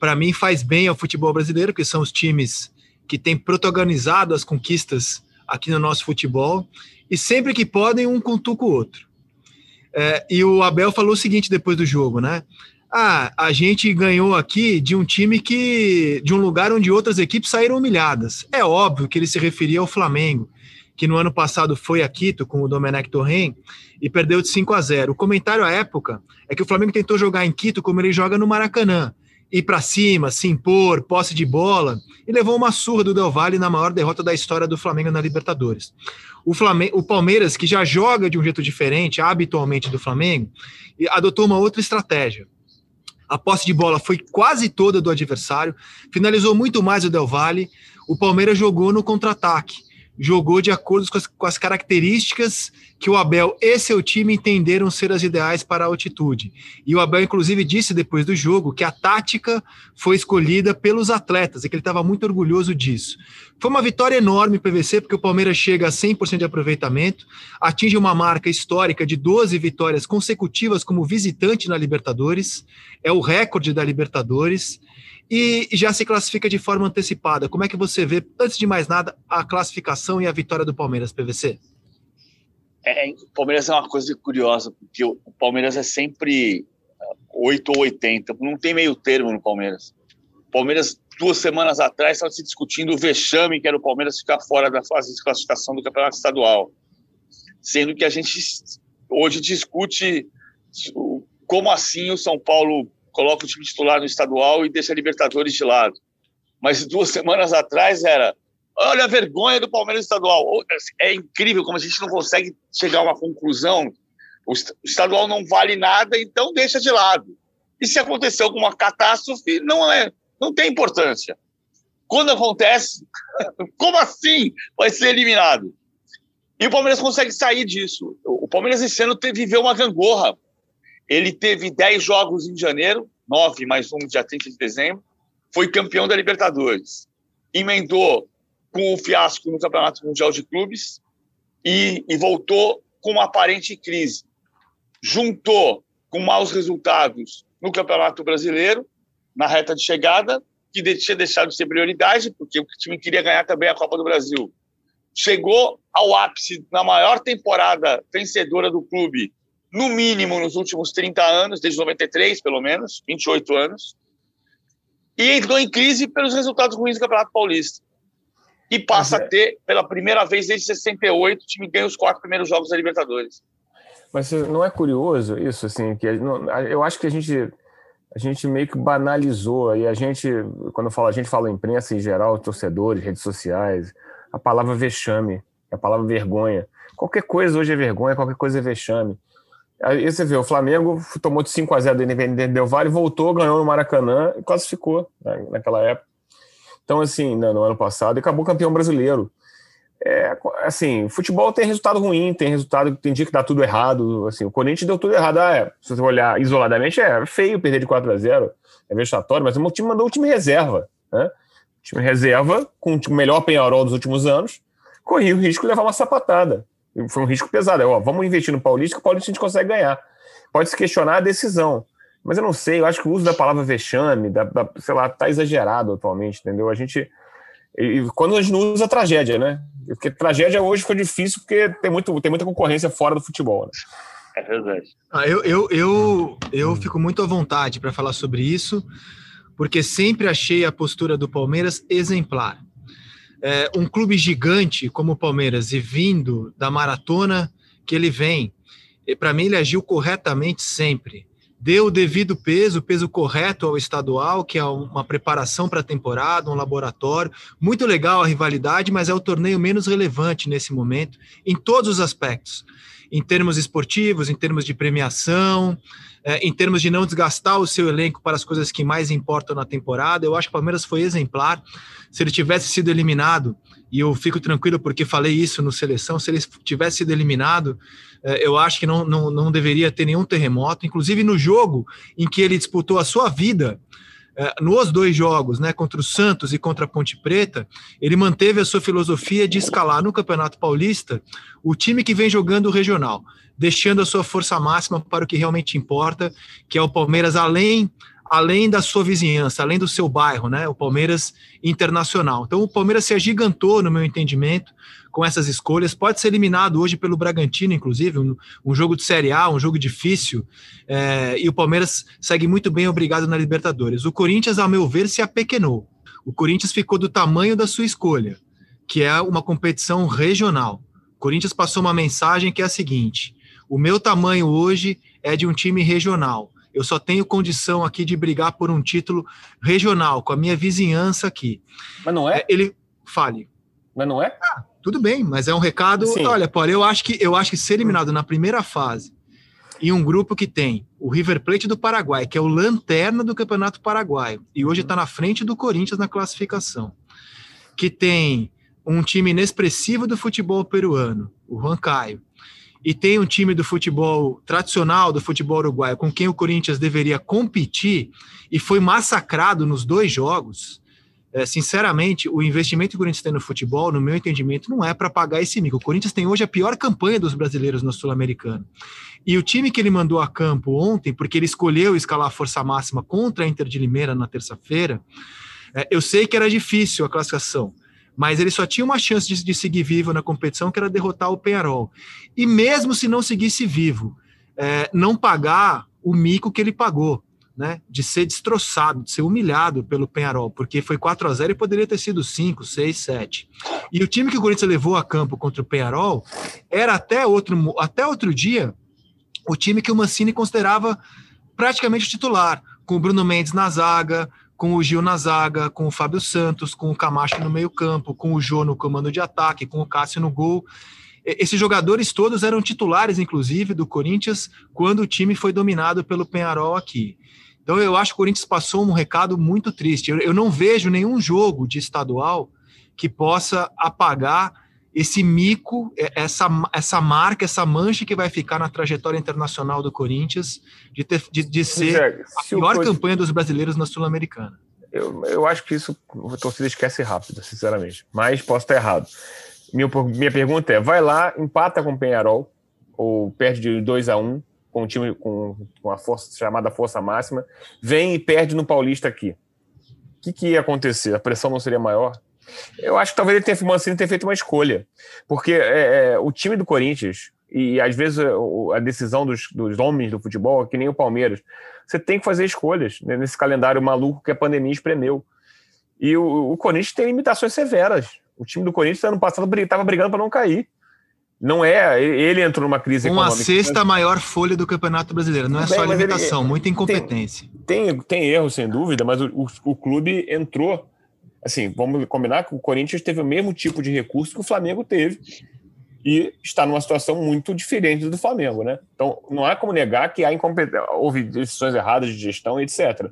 para mim, faz bem ao futebol brasileiro, porque são os times que têm protagonizado as conquistas aqui no nosso futebol e sempre que podem, um cutuca o outro. É, e o Abel falou o seguinte depois do jogo, né? Ah, a gente ganhou aqui de um time que. de um lugar onde outras equipes saíram humilhadas. É óbvio que ele se referia ao Flamengo, que no ano passado foi a Quito com o Domenech Torren e perdeu de 5 a 0. O comentário à época é que o Flamengo tentou jogar em Quito como ele joga no Maracanã. Ir para cima, se impor, posse de bola, e levou uma surra do Del Valle na maior derrota da história do Flamengo na Libertadores. O, Flamengo, o Palmeiras, que já joga de um jeito diferente, habitualmente do Flamengo, adotou uma outra estratégia. A posse de bola foi quase toda do adversário, finalizou muito mais o Del Valle. O Palmeiras jogou no contra-ataque jogou de acordo com as, com as, características que o Abel e seu time entenderam ser as ideais para a altitude. E o Abel, inclusive, disse depois do jogo que a tática foi escolhida pelos atletas e que ele estava muito orgulhoso disso. Foi uma vitória enorme PVC, porque o Palmeiras chega a 100% de aproveitamento, atinge uma marca histórica de 12 vitórias consecutivas como visitante na Libertadores, é o recorde da Libertadores e já se classifica de forma antecipada. Como é que você vê, antes de mais nada, a classificação e a vitória do Palmeiras, PVC? É, o Palmeiras é uma coisa curiosa, porque o Palmeiras é sempre 8 ou 80, não tem meio termo no Palmeiras. O Palmeiras, duas semanas atrás, estava se discutindo o vexame que era o Palmeiras ficar fora da fase de classificação do Campeonato Estadual. Sendo que a gente hoje discute como assim o São Paulo coloca o time titular no estadual e deixa a Libertadores de lado. Mas duas semanas atrás era olha a vergonha do Palmeiras estadual. É incrível como a gente não consegue chegar a uma conclusão. O estadual não vale nada, então deixa de lado. E se acontecer alguma catástrofe, não é, não tem importância. Quando acontece, como assim vai ser eliminado? E o Palmeiras consegue sair disso. O Palmeiras esse ano viveu uma gangorra. Ele teve 10 jogos em janeiro, 9 mais um dia 30 de dezembro, foi campeão da Libertadores. Emendou com o fiasco no Campeonato Mundial de Clubes e, e voltou com uma aparente crise. Juntou com maus resultados no Campeonato Brasileiro, na reta de chegada, que tinha deixado de ser prioridade, porque o time queria ganhar também a Copa do Brasil. Chegou ao ápice na maior temporada vencedora do clube, no mínimo nos últimos 30 anos, desde 93, pelo menos, 28 anos, e entrou em crise pelos resultados ruins do Campeonato Paulista. E passa é. a ter, pela primeira vez desde 68, o time ganha os quatro primeiros jogos da Libertadores. Mas não é curioso isso, assim, que eu acho que a gente a gente meio que banalizou e a gente, quando eu falo, a gente fala imprensa em geral, torcedores, redes sociais, a palavra vexame, a palavra vergonha. Qualquer coisa hoje é vergonha, qualquer coisa é vexame. Aí você vê, o Flamengo tomou de 5 a 0 do Independente Del Vale, voltou, ganhou no Maracanã e classificou né, naquela época. Então, assim, no ano passado, e acabou campeão brasileiro é, assim, futebol tem resultado ruim, tem resultado que tem dia que dá tudo errado. Assim, o Corinthians deu tudo errado. Ah, é, se você olhar isoladamente, é feio perder de 4 a 0 é vexatório, mas o time mandou o time reserva. Né? O time reserva, com o melhor penharol dos últimos anos, corria o risco de levar uma sapatada. Foi um risco pesado. É, ó, vamos investir no Paulista, que o Paulista a gente consegue ganhar. Pode se questionar a decisão. Mas eu não sei, eu acho que o uso da palavra vexame, da, da sei lá, tá exagerado atualmente, entendeu? A gente e quando a gente não usa tragédia, né? Porque tragédia hoje ficou difícil porque tem, muito, tem muita concorrência fora do futebol. Né? É verdade. Ah, eu, eu, eu, eu fico muito à vontade para falar sobre isso, porque sempre achei a postura do Palmeiras exemplar. É, um clube gigante como o Palmeiras e vindo da maratona que ele vem, para mim ele agiu corretamente sempre deu o devido peso, o peso correto ao estadual, que é uma preparação para a temporada, um laboratório. Muito legal a rivalidade, mas é o torneio menos relevante nesse momento, em todos os aspectos. Em termos esportivos, em termos de premiação, é, em termos de não desgastar o seu elenco para as coisas que mais importam na temporada. Eu acho que o Palmeiras foi exemplar. Se ele tivesse sido eliminado, e eu fico tranquilo porque falei isso no seleção, se ele tivesse sido eliminado, é, eu acho que não, não, não deveria ter nenhum terremoto. Inclusive no jogo em que ele disputou a sua vida, nos dois jogos, né, contra o Santos e contra a Ponte Preta, ele manteve a sua filosofia de escalar no Campeonato Paulista o time que vem jogando o regional, deixando a sua força máxima para o que realmente importa, que é o Palmeiras além além da sua vizinhança, além do seu bairro, né? O Palmeiras Internacional. Então o Palmeiras se agigantou, no meu entendimento, com essas escolhas. Pode ser eliminado hoje pelo Bragantino, inclusive, um, um jogo de Série A, um jogo difícil. É, e o Palmeiras segue muito bem obrigado na Libertadores. O Corinthians, ao meu ver, se apequenou. O Corinthians ficou do tamanho da sua escolha, que é uma competição regional. O Corinthians passou uma mensagem que é a seguinte: o meu tamanho hoje é de um time regional. Eu só tenho condição aqui de brigar por um título regional, com a minha vizinhança aqui. Mas não é? é ele fale. Mas não é? Ah, tudo bem, mas é um recado. Sim. Olha, Paulo, eu acho que eu acho que ser eliminado na primeira fase em um grupo que tem o River Plate do Paraguai, que é o lanterna do Campeonato Paraguaio, e hoje está na frente do Corinthians na classificação, que tem um time inexpressivo do futebol peruano, o Juan Caio, e tem um time do futebol tradicional, do futebol uruguaio, com quem o Corinthians deveria competir e foi massacrado nos dois jogos, sinceramente, o investimento que o Corinthians tem no futebol, no meu entendimento, não é para pagar esse mico. O Corinthians tem hoje a pior campanha dos brasileiros no Sul-Americano. E o time que ele mandou a campo ontem, porque ele escolheu escalar a força máxima contra a Inter de Limeira na terça-feira, é, eu sei que era difícil a classificação, mas ele só tinha uma chance de, de seguir vivo na competição, que era derrotar o Penharol. E mesmo se não seguisse vivo, é, não pagar o mico que ele pagou né, de ser destroçado, de ser humilhado pelo Penharol, porque foi 4 a 0 e poderia ter sido 5, 6, 7. E o time que o Corinthians levou a campo contra o Penharol era até outro, até outro dia o time que o Mancini considerava praticamente titular, com o Bruno Mendes na zaga, com o Gil na zaga, com o Fábio Santos, com o Camacho no meio-campo, com o Jô no comando de ataque, com o Cássio no gol. Esses jogadores todos eram titulares, inclusive, do Corinthians, quando o time foi dominado pelo Penharol aqui. Então eu acho que o Corinthians passou um recado muito triste. Eu, eu não vejo nenhum jogo de estadual que possa apagar esse mico, essa, essa marca, essa mancha que vai ficar na trajetória internacional do Corinthians de, ter, de, de ser é, a pior campanha dos brasileiros na Sul-Americana. Eu, eu acho que isso a torcida esquece rápido, sinceramente. Mas posso estar errado. Minha, minha pergunta é: vai lá, empata com o Penharol, ou perde de 2 a 1 um, com um time com, a força chamada força máxima, vem e perde no Paulista aqui. O que, que ia acontecer? A pressão não seria maior? Eu acho que talvez ele tenha, Mancini tenha feito uma escolha. Porque é, é, o time do Corinthians, e às vezes a decisão dos, dos homens do futebol, é que nem o Palmeiras, você tem que fazer escolhas né, nesse calendário maluco que a pandemia espremeu. E o, o Corinthians tem limitações severas. O time do Corinthians, ano passado, estava brigando para não cair. Não é, ele entrou numa crise Uma econômica. Uma sexta maior folha do Campeonato Brasileiro. Não é Bem, só limitação, ele, muita incompetência. Tem, tem, tem erro, sem dúvida, mas o, o, o clube entrou assim, vamos combinar que o Corinthians teve o mesmo tipo de recurso que o Flamengo teve e está numa situação muito diferente do Flamengo, né? Então, não há como negar que há houve decisões erradas de gestão, etc.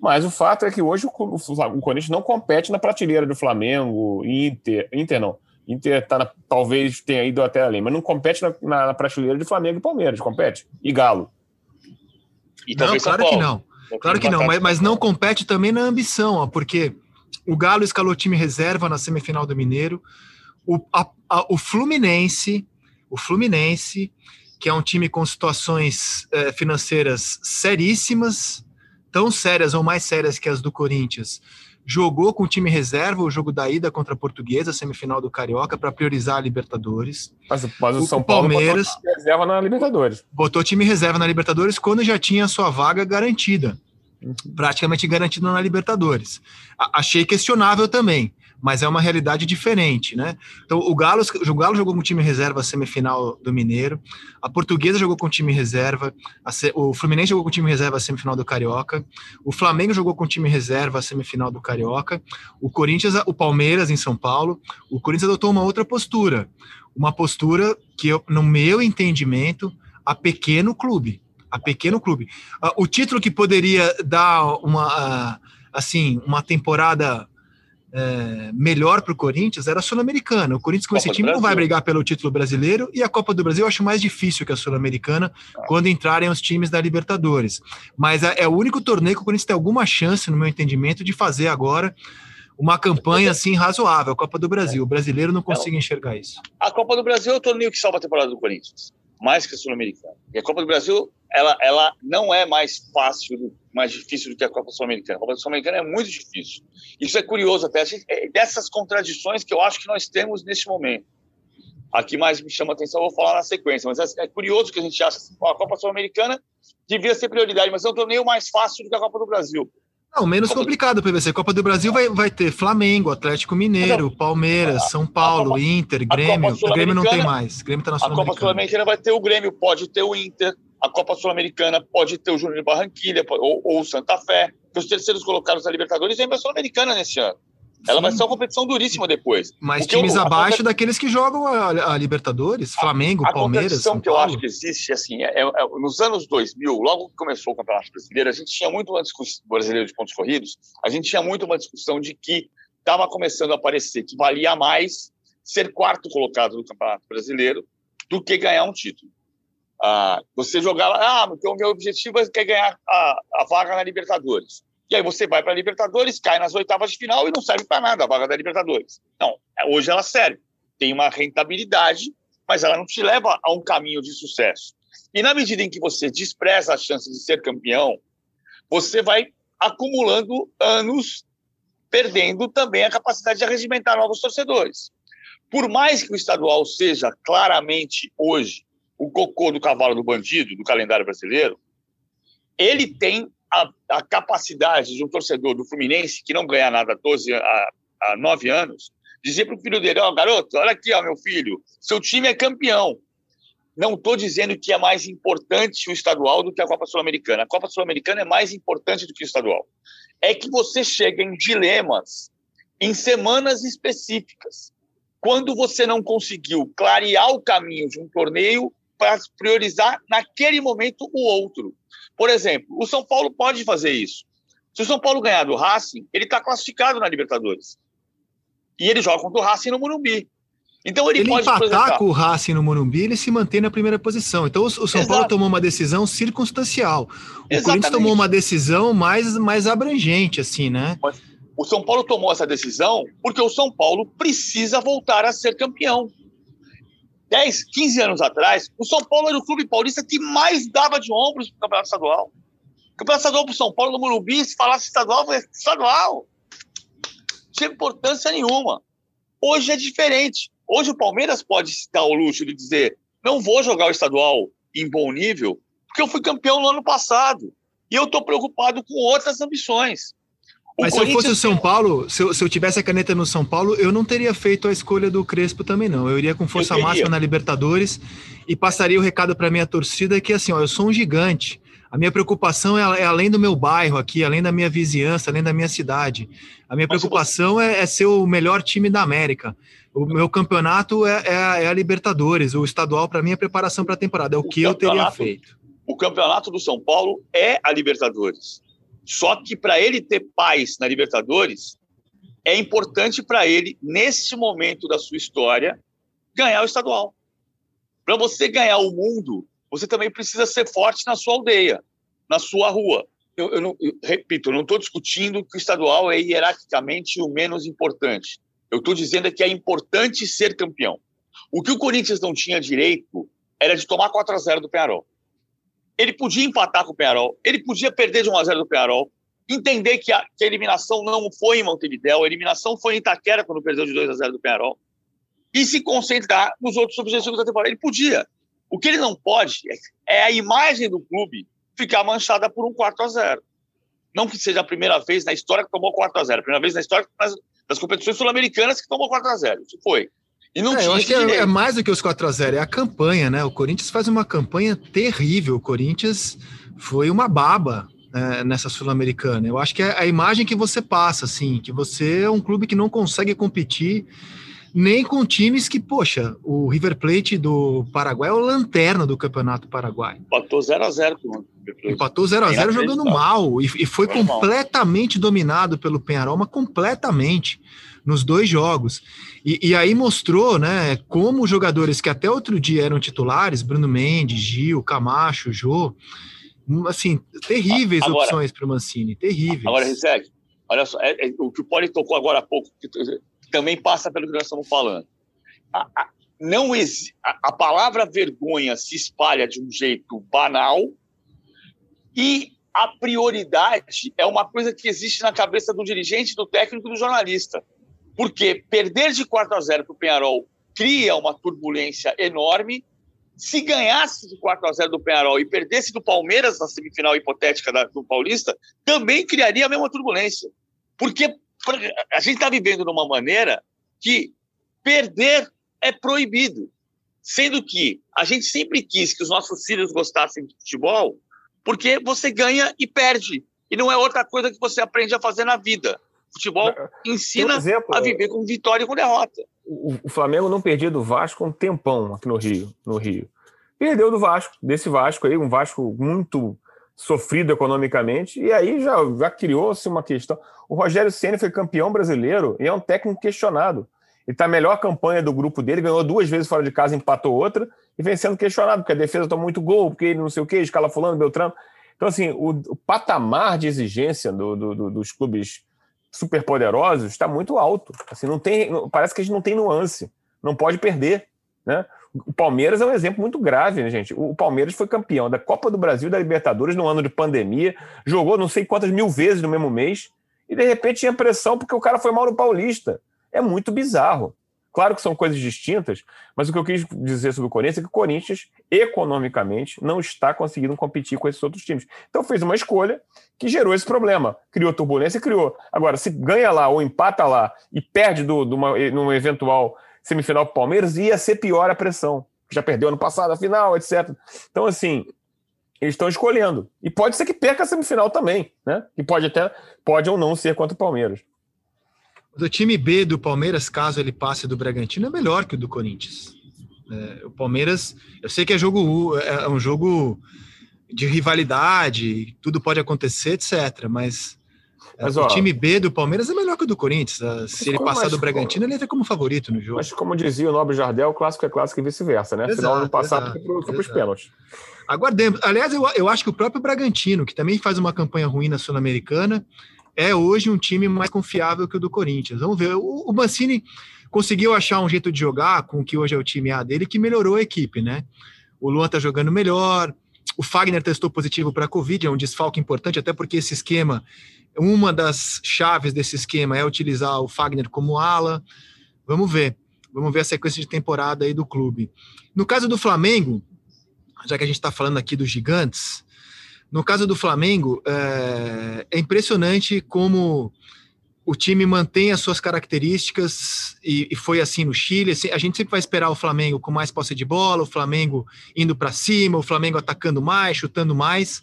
Mas o fato é que hoje o, o Corinthians não compete na prateleira do Flamengo, Inter, Inter não. Inter tá na, talvez tenha ido até além, mas não compete na, na, na prateleira de Flamengo e Palmeiras, compete. E Galo. E não, claro que não. Claro que não, mas, mas não compete também na ambição, ó, porque o Galo escalou time reserva na semifinal do Mineiro. O, a, a, o Fluminense, o Fluminense, que é um time com situações é, financeiras seríssimas, tão sérias ou mais sérias que as do Corinthians, jogou com o time reserva o jogo da ida contra a Portuguesa, semifinal do Carioca, para priorizar a Libertadores. Mas, mas o, o São Paulo Palmeiras botou time reserva na Libertadores. Botou time reserva na Libertadores quando já tinha a sua vaga garantida praticamente garantido na Libertadores. A achei questionável também, mas é uma realidade diferente, né? Então, o Galo, o Galo jogou com o time reserva a semifinal do Mineiro, a Portuguesa jogou com o time reserva, a, o Fluminense jogou com o time reserva a semifinal do Carioca, o Flamengo jogou com o time reserva a semifinal do Carioca, o Corinthians, o Palmeiras em São Paulo, o Corinthians adotou uma outra postura, uma postura que, eu, no meu entendimento, a pequeno clube a pequeno clube. Uh, o título que poderia dar uma, uh, assim, uma temporada uh, melhor para o Corinthians era a Sul-Americana. O Corinthians com Copa esse time não vai brigar pelo título brasileiro e a Copa do Brasil eu acho mais difícil que a Sul-Americana ah. quando entrarem os times da Libertadores. Mas é, é o único torneio que o Corinthians tem alguma chance, no meu entendimento, de fazer agora uma campanha assim razoável, a Copa do Brasil. O brasileiro não consegue enxergar isso. A Copa do Brasil é o torneio que salva a temporada do Corinthians, mais que a Sul-Americana. E a Copa do Brasil ela, ela não é mais fácil, mais difícil do que a Copa Sul-Americana. A Copa Sul-Americana é muito difícil. Isso é curioso até. É dessas contradições que eu acho que nós temos neste momento. Aqui mais me chama a atenção, eu vou falar na sequência, mas é, é curioso que a gente acha assim, a Copa Sul-Americana devia ser prioridade, mas é um torneio mais fácil do que a Copa do Brasil. Não, menos Copa complicado o PVC. Copa do Brasil vai, vai ter Flamengo, Atlético Mineiro, Palmeiras, São Paulo, Copa, Inter, Grêmio. O Grêmio não tem mais. Grêmio tá na A Copa Sul-Americana vai ter o Grêmio, pode ter o Inter, a Copa Sul-Americana pode ter o Júnior de Barranquilha ou, ou o Santa Fé, que os terceiros colocados da Libertadores é a Sul-Americana nesse ano. Ela Sim. vai ser uma competição duríssima depois. Mas times eu, abaixo daqueles que jogam a, a Libertadores, Flamengo, a, a Palmeiras. A competição que eu acho que existe, assim, é, é, é, nos anos 2000, logo que começou o Campeonato Brasileiro, a gente tinha muito uma discussão, brasileiro de pontos corridos, a gente tinha muito uma discussão de que estava começando a aparecer que valia mais ser quarto colocado no Campeonato Brasileiro do que ganhar um título. Ah, você jogar lá, ah, então o meu objetivo é ganhar a, a vaga na Libertadores. E aí você vai para a Libertadores, cai nas oitavas de final e não serve para nada a vaga da Libertadores. Não, hoje ela serve. Tem uma rentabilidade, mas ela não te leva a um caminho de sucesso. E na medida em que você despreza a chance de ser campeão, você vai acumulando anos perdendo também a capacidade de arregimentar novos torcedores. Por mais que o estadual seja claramente hoje o cocô do cavalo do bandido, do calendário brasileiro, ele tem a, a capacidade de um torcedor do Fluminense, que não ganha nada há 12 a, a 9 anos, dizer para o filho dele: Ó, oh, garoto, olha aqui, ó, meu filho, seu time é campeão. Não estou dizendo que é mais importante o estadual do que a Copa Sul-Americana. A Copa Sul-Americana é mais importante do que o estadual. É que você chega em dilemas em semanas específicas. Quando você não conseguiu clarear o caminho de um torneio para priorizar naquele momento o outro. Por exemplo, o São Paulo pode fazer isso. Se o São Paulo ganhar do Racing, ele está classificado na Libertadores. E ele joga contra o Racing no Morumbi. Então ele, ele pode empatar com o Racing no Morumbi, ele se mantém na primeira posição. Então o, o São Exato. Paulo tomou uma decisão circunstancial. O Exatamente. Corinthians tomou uma decisão mais, mais abrangente, assim, né? Mas o São Paulo tomou essa decisão porque o São Paulo precisa voltar a ser campeão. 10, 15 anos atrás, o São Paulo era o clube paulista que mais dava de ombros para o Campeonato Estadual. Campeonato Estadual para o São Paulo no Morumbi, se falasse estadual, foi estadual. Não tinha importância nenhuma. Hoje é diferente. Hoje o Palmeiras pode se dar o luxo de dizer: não vou jogar o estadual em bom nível, porque eu fui campeão no ano passado. E eu estou preocupado com outras ambições. Mas se eu fosse o São Paulo, se eu, se eu, tivesse a caneta no São Paulo, eu não teria feito a escolha do Crespo também, não. Eu iria com força máxima na Libertadores e passaria o recado para minha torcida que assim, ó, eu sou um gigante. A minha preocupação é, é, além do meu bairro aqui, além da minha vizinhança, além da minha cidade. A minha preocupação é, é ser o melhor time da América. O meu campeonato é, é, a, é a Libertadores. O estadual, para mim, é preparação para a temporada. É o, o que eu teria feito. O campeonato do São Paulo é a Libertadores. Só que para ele ter paz na Libertadores, é importante para ele, nesse momento da sua história, ganhar o estadual. Para você ganhar o mundo, você também precisa ser forte na sua aldeia, na sua rua. Eu, eu, não, eu repito, eu não estou discutindo que o estadual é hierarquicamente o menos importante. Eu estou dizendo é que é importante ser campeão. O que o Corinthians não tinha direito era de tomar 4 a 0 do Penharol. Ele podia empatar com o Penharol, ele podia perder de 1 a 0 do Penharol, entender que a, que a eliminação não foi em Montevidéu, a eliminação foi em Itaquera quando perdeu de 2 a 0 do Penharol, e se concentrar nos outros objetivos da temporada. Ele podia. O que ele não pode é a imagem do clube ficar manchada por um 4 a 0 Não que seja a primeira vez na história que tomou 4 a 0 a primeira vez na história das, das competições sul-americanas que tomou 4 a 0 Isso foi. E não é, eu acho que é, é, mais do que os 4 a 0 é a campanha, né? O Corinthians faz uma campanha terrível. O Corinthians foi uma baba é, nessa Sul-Americana. Eu acho que é a imagem que você passa, assim, que você é um clube que não consegue competir nem com times que, poxa, o River Plate do Paraguai é o lanterna do Campeonato Paraguai. Empatou 0x0 com o River Plate. Empatou 0x0 jogando mal e, e foi completamente mal. dominado pelo Penharol, mas completamente nos dois jogos. E, e, aí mostrou, né, como jogadores que até outro dia eram titulares, Bruno Mendes, Gil, Camacho, Jô, assim, terríveis agora, opções para o Mancini, terríveis. Agora, Rizek, olha só, é, é, o que o Poli tocou agora há pouco, que, também passa pelo que nós estamos falando. A, a, não exi, a, a palavra vergonha se espalha de um jeito banal e a prioridade é uma coisa que existe na cabeça do dirigente, do técnico do jornalista. Porque perder de 4 a 0 para o Penharol cria uma turbulência enorme. Se ganhasse de 4 a 0 do Penharol e perdesse do Palmeiras na semifinal hipotética do Paulista, também criaria a mesma turbulência. Porque a gente está vivendo numa maneira que perder é proibido. Sendo que a gente sempre quis que os nossos filhos gostassem de futebol, porque você ganha e perde. E não é outra coisa que você aprende a fazer na vida. Futebol ensina um exemplo, a viver com vitória e com derrota. O, o, Flamengo não perdia do Vasco um tempão aqui no Rio, no Rio. Perdeu do Vasco, desse Vasco aí, um Vasco muito sofrido economicamente, e aí já, já criou-se uma questão. O Rogério Senna foi campeão brasileiro e é um técnico questionado. E está a melhor campanha do grupo dele, ganhou duas vezes fora de casa, empatou outra, e vem sendo questionado, porque a defesa tomou muito gol, porque ele não sei o quê, escala fulano, Beltrano. Então, assim, o, o patamar de exigência do, do, do, dos clubes superpoderosos está muito alto. Assim, não tem, parece que a gente não tem nuance, não pode perder. Né? O Palmeiras é um exemplo muito grave, né, gente? O Palmeiras foi campeão da Copa do Brasil e da Libertadores no ano de pandemia, jogou não sei quantas mil vezes no mesmo mês, e de repente tinha pressão porque o cara foi mal no Paulista. É muito bizarro. Claro que são coisas distintas, mas o que eu quis dizer sobre o Corinthians é que o Corinthians, economicamente, não está conseguindo competir com esses outros times. Então fez uma escolha que gerou esse problema. Criou turbulência criou. Agora, se ganha lá ou empata lá e perde do, do uma, num eventual semifinal para o Palmeiras, ia ser pior a pressão. Já perdeu ano passado a final, etc. Então, assim, eles estão escolhendo. E pode ser que perca a semifinal também, né? E pode até, pode ou não ser contra o Palmeiras. O time B do Palmeiras, caso ele passe do Bragantino, é melhor que o do Corinthians. É, o Palmeiras, eu sei que é jogo é, é um jogo de rivalidade, tudo pode acontecer, etc. Mas, é, mas o ó, time B do Palmeiras é melhor que o do Corinthians. Ah, se ele passar do Bragantino, ele entra como favorito no jogo. Mas como dizia o Nobre Jardel, clássico é clássico e vice-versa, né? Afinal, ano passado foi para os pênaltis. Aguardemos. Aliás, eu, eu acho que o próprio Bragantino, que também faz uma campanha ruim na Sul-Americana, é hoje um time mais confiável que o do Corinthians. Vamos ver. O, o Mancini conseguiu achar um jeito de jogar com o que hoje é o time A dele que melhorou a equipe, né? O Luan tá jogando melhor, o Fagner testou positivo para a Covid, é um desfalque importante, até porque esse esquema, uma das chaves desse esquema é utilizar o Fagner como ala. Vamos ver. Vamos ver a sequência de temporada aí do clube. No caso do Flamengo, já que a gente está falando aqui dos gigantes, no caso do Flamengo, é, é, impressionante como o time mantém as suas características e, e, foi assim no Chile. A gente sempre vai esperar o Flamengo com mais posse de bola, o Flamengo indo para cima, o Flamengo atacando mais, chutando mais.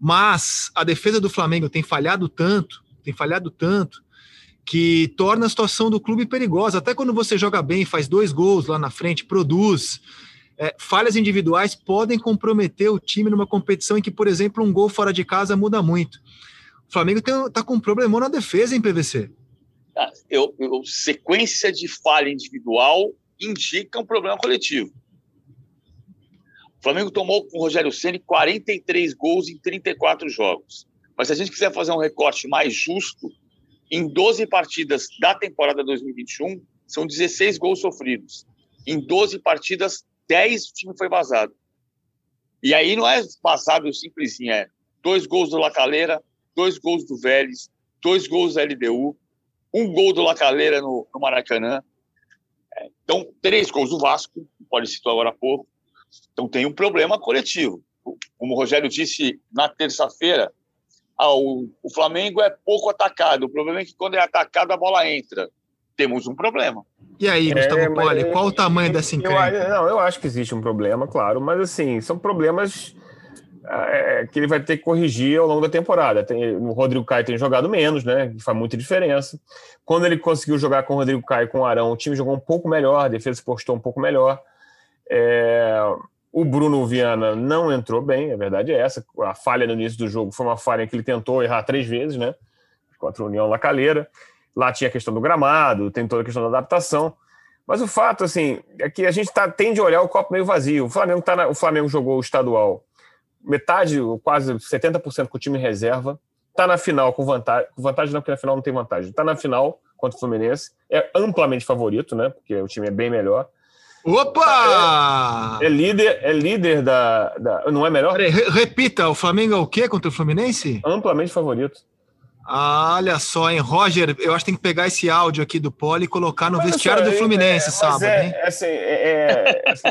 Mas a defesa do Flamengo tem falhado tanto, tem falhado tanto, que torna a situação do clube perigosa. Até quando você joga bem, faz dois gols lá na frente, produz, é, falhas individuais podem comprometer o time numa competição em que, por exemplo, um gol fora de casa muda muito. O Flamengo está com um problemão na defesa em PVC. Ah, eu, eu, sequência de falha individual indica um problema coletivo. O Flamengo tomou com o Rogério Ceni 43 gols em 34 jogos. Mas se a gente quiser fazer um recorte mais justo, em 12 partidas da temporada 2021, são 16 gols sofridos. Em 12 partidas 10 o time foi vazado. E aí não é vazado simplesinho, é dois gols do Lacaleira, dois gols do Vélez, dois gols da LDU, um gol do Lacaleira no, no Maracanã. É, então, três gols do Vasco, pode citar agora há pouco. Então tem um problema coletivo. Como o Rogério disse na terça-feira, ah, o, o Flamengo é pouco atacado. O problema é que quando é atacado a bola entra temos um problema. E aí, é, Gustavo é, Poli, qual o tamanho dessa encrenca? Eu, não, eu acho que existe um problema, claro, mas assim, são problemas é, que ele vai ter que corrigir ao longo da temporada. Tem, o Rodrigo Caio tem jogado menos, né? Que faz muita diferença. Quando ele conseguiu jogar com o Rodrigo Caio e com o Arão, o time jogou um pouco melhor, a defesa se postou um pouco melhor. É, o Bruno Viana não entrou bem, a verdade é essa. A falha no início do jogo foi uma falha que ele tentou errar três vezes, né? Contra o União Lacaleira. Lá tinha a questão do gramado, tem toda a questão da adaptação. Mas o fato, assim, é que a gente tá, tende a olhar o copo meio vazio. O Flamengo, tá na, o Flamengo jogou o estadual metade, quase 70% com o time reserva. Está na final com vantagem. Com vantagem não, porque na final não tem vantagem. Está na final contra o Fluminense. É amplamente favorito, né? Porque o time é bem melhor. Opa! É, é líder, é líder da, da. Não é melhor? Repita, o Flamengo é o quê contra o Fluminense? Amplamente favorito. Ah, olha só, hein, Roger, eu acho que tem que pegar esse áudio aqui do Poli e colocar no mas vestiário do Fluminense é, sábado, é, hein? Assim, é, assim,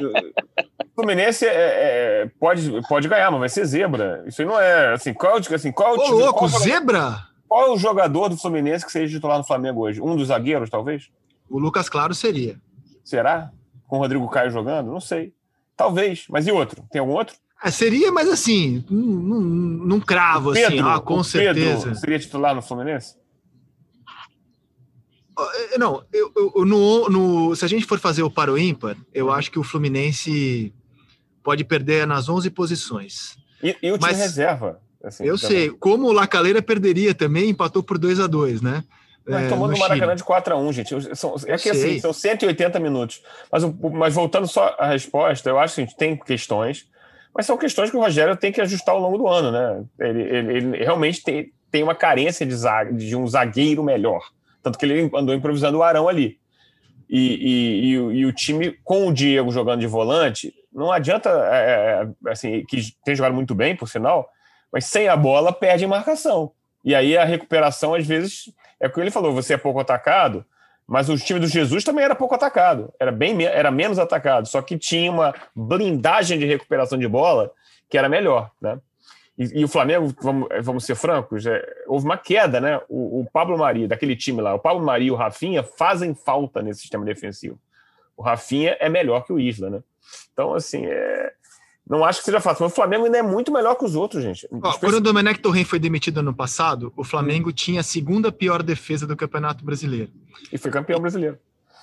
Fluminense é, é, pode, pode ganhar, mas vai ser zebra. Isso aí não é assim. Qual, assim, qual Ô, time, louco, qual zebra? Qual é o jogador do Fluminense que seja titular no Flamengo hoje? Um dos zagueiros, talvez? O Lucas Claro seria. Será? Com o Rodrigo Caio jogando? Não sei. Talvez. Mas e outro? Tem algum outro? Ah, seria, mas assim, num, num cravo, assim, Pedro, assim, ah, com certeza. Pedro seria titular no Fluminense? Eh, não, eu, eu, no, no, se a gente for fazer o paro ímpar, eu uhum. acho que o Fluminense pode perder nas 11 posições. E, e o time mas, reserva? Assim, eu também. sei, como o Lacaleira perderia também, empatou por 2 a 2 né? Mas é, tomou no, no Maracanã de 4 a 1 gente. São, é que assim, são 180 minutos. Mas, mas voltando só à resposta, eu acho que a gente tem questões mas são questões que o Rogério tem que ajustar ao longo do ano, né? Ele, ele, ele realmente tem, tem uma carência de, de um zagueiro melhor. Tanto que ele andou improvisando o Arão ali. E, e, e, e, o time, com o Diego jogando de volante, não adianta, é, é, assim, que tem jogado muito bem, por sinal, mas sem a bola perde em marcação. E aí a recuperação, às vezes, é o que ele falou: você é pouco atacado, mas o time do Jesus também era pouco atacado, era bem era menos atacado, só que tinha uma blindagem de recuperação de bola que era melhor, né? E, e o Flamengo, vamos, vamos ser francos, é, houve uma queda, né? O, o, Pablo Mari, daquele time lá, o Pablo Mari e o Rafinha fazem falta nesse sistema defensivo. O Rafinha é melhor que o Isla, né? Então, assim, é, não acho que seja fácil, mas o Flamengo ainda é muito melhor que os outros, gente. Ó, quando o Domenech Torren foi demitido ano passado, o Flamengo hum. tinha a segunda pior defesa do Campeonato Brasileiro. E foi campeão brasileiro.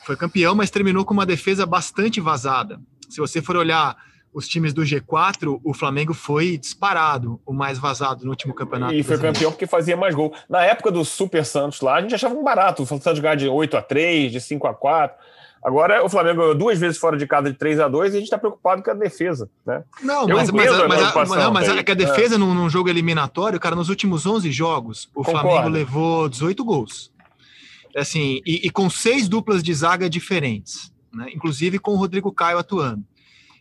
Foi campeão, mas terminou com uma defesa bastante vazada. Se você for olhar os times do G4, o Flamengo foi disparado, o mais vazado no último campeonato. E foi brasileiro. campeão porque fazia mais gol. Na época do Super Santos lá, a gente achava um barato. O Santos ganhar de 8 a 3 de 5 a 4 Agora o Flamengo ganhou duas vezes fora de casa de 3 a 2 e a gente está preocupado com a defesa. Né? Não, Eu mas, mas, a mas, preocupação, não, mas é que a defesa num, num jogo eliminatório, cara, nos últimos 11 jogos, o Concordo. Flamengo levou 18 gols. Assim, e, e com seis duplas de zaga diferentes, né? inclusive com o Rodrigo Caio atuando.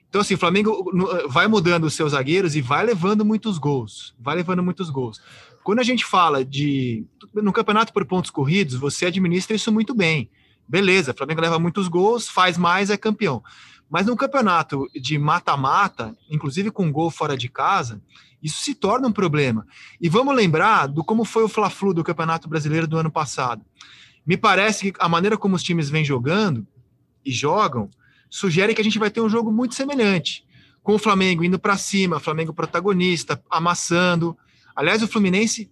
Então, assim, o Flamengo vai mudando os seus zagueiros e vai levando muitos gols. Vai levando muitos gols. Quando a gente fala de. No campeonato por pontos corridos, você administra isso muito bem. Beleza, Flamengo leva muitos gols, faz mais, é campeão. Mas no campeonato de mata-mata, inclusive com gol fora de casa, isso se torna um problema. E vamos lembrar do como foi o Fla-Flu do Campeonato Brasileiro do ano passado. Me parece que a maneira como os times vêm jogando e jogam sugere que a gente vai ter um jogo muito semelhante, com o Flamengo indo para cima, Flamengo protagonista, amassando. Aliás, o Fluminense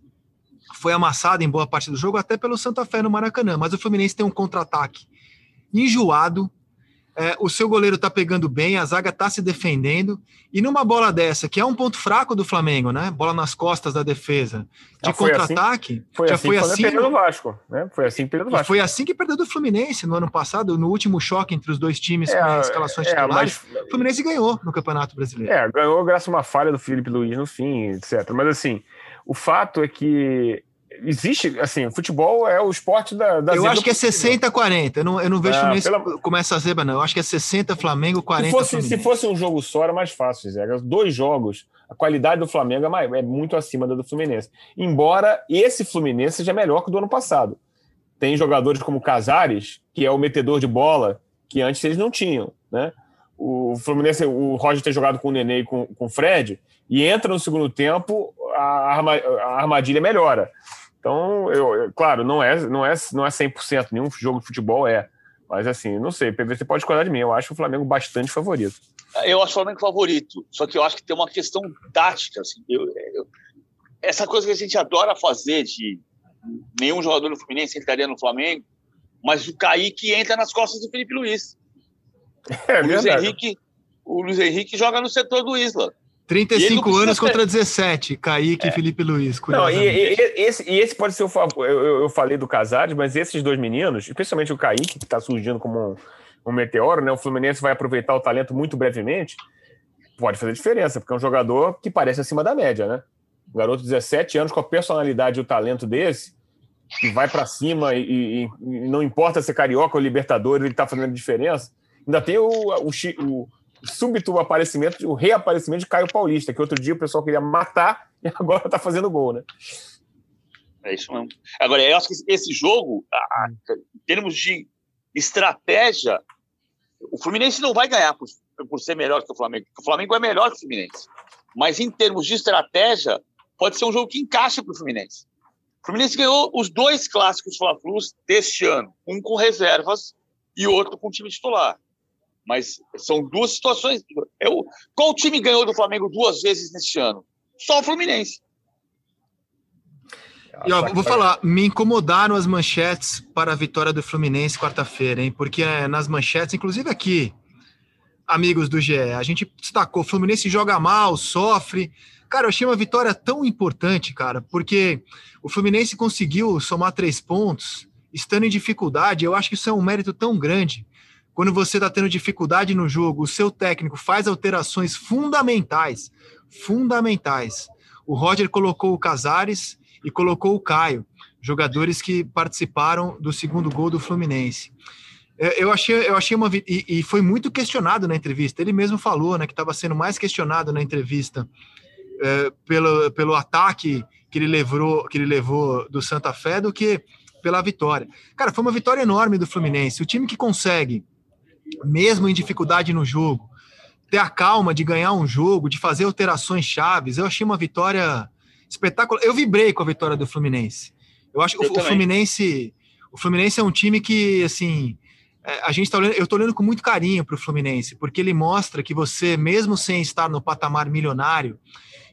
foi amassado em boa parte do jogo até pelo Santa Fé no Maracanã, mas o Fluminense tem um contra-ataque enjoado. é, o seu goleiro tá pegando bem, a zaga tá se defendendo, e numa bola dessa, que é um ponto fraco do Flamengo, né? Bola nas costas da defesa, de Já foi contra-ataque, Foi já assim foi que assim. perdeu do Vasco. Né? Foi assim que perdeu do Vasco. foi assim que perdeu do Fluminense no ano passado, no último choque entre os dois times É, com as escalações é, titulares. mas- O Fluminense ganhou no Campeonato Brasileiro. É, ganhou graças a uma falha do Felipe Luiz no fim, etc. Mas assim, o fato é que existe, assim, o futebol é o esporte da, da eu acho que é possível. 60 a 40. Eu não, eu não vejo Fluminense pela- como essa zebra, não. Eu acho que é 60 Flamengo, 40 Se fosse, se fosse um jogo só, era mais fácil, Zé. Dois jogos, a qualidade do Flamengo é, mais- é muito acima da do Fluminense. Embora esse Fluminense seja melhor que o do ano passado. Tem jogadores como Casares, que é o metedor de bola, que antes eles não tinham, né? O Fluminense, o Roger tem jogado com o Nenê e com, com o Fred, e entra no segundo tempo, a, arma- a armadilha melhora. Então, eu, eu- claro, não é, não, é, não é 100%, nenhum jogo de futebol é. Mas assim, não sei, PVC pode discordar de mim, eu acho o Flamengo bastante favorito. Eu acho o Flamengo favorito, só que eu acho que tem uma questão tática. Assim, eu- eu- essa coisa que a gente adora fazer de nenhum jogador do Fluminense entraria no Flamengo, mas o Kaique entra nas costas do Felipe Luiz. É o, Luiz. Henrique, o Luiz Henrique joga no setor do Isla. E ele 35 não precisa anos ter- contra 17, Kaique e Felipe Luiz. Não, e, e- esse, e esse pode ser o favor. Eu, eu- falei do Casares, mas esses dois meninos, especialmente o Kaique, que está surgindo como um, um meteoro, né? O Fluminense vai aproveitar o talento muito brevemente, pode fazer diferença, porque é um jogador que parece acima da média, né? Um garoto de 17 anos com a personalidade e o talento desse, que vai para cima e, e- não importa se é carioca ou libertador, ele está fazendo diferença. Ainda tem o, o, o súbito aparecimento, o reaparecimento de Caio Paulista, que outro dia o pessoal queria matar e agora está fazendo gol, né? É isso mesmo. Agora, eu acho que esse jogo, em termos de estratégia, o Fluminense não vai ganhar por, por ser melhor que o Flamengo. O Flamengo é melhor que o Fluminense. Mas em termos de estratégia, pode ser um jogo que encaixa para o Fluminense. O Fluminense ganhou os dois clássicos Fla-Flus deste ano, um com reservas e outro com time titular. Mas são duas situações. Eu, qual time ganhou do Flamengo duas vezes neste ano? Só o Fluminense. E ó, vou falar, me incomodaram as manchetes para a vitória do Fluminense quarta-feira, hein? Porque é, nas manchetes, inclusive aqui, amigos do GE, a gente destacou: o Fluminense joga mal, sofre. Cara, eu achei uma vitória tão importante, cara, porque o Fluminense conseguiu somar três pontos, estando em dificuldade. Eu acho que isso é um mérito tão grande. Quando você está tendo dificuldade no jogo, o seu técnico faz alterações fundamentais, fundamentais. O Roger colocou o Casares e colocou o Caio, jogadores que participaram do segundo gol do Fluminense. É, Eu achei, eu achei uma. E, e foi muito questionado na entrevista. Ele mesmo falou né, que estava sendo mais questionado na entrevista é, pelo, pelo ataque que ele, levou, que ele levou do Santa Fé do que pela vitória. Cara, foi uma vitória enorme do Fluminense. O time que consegue, mesmo em dificuldade no jogo, ter a calma de ganhar um jogo, de fazer alterações chaves, eu achei uma vitória espetacular. Eu vibrei com a vitória do Fluminense. Eu acho que o, também. Fluminense, o Fluminense é um time que, assim, é, a gente tá olhando, eu tô olhando com muito carinho para o Fluminense, porque ele mostra que você, mesmo sem estar no patamar milionário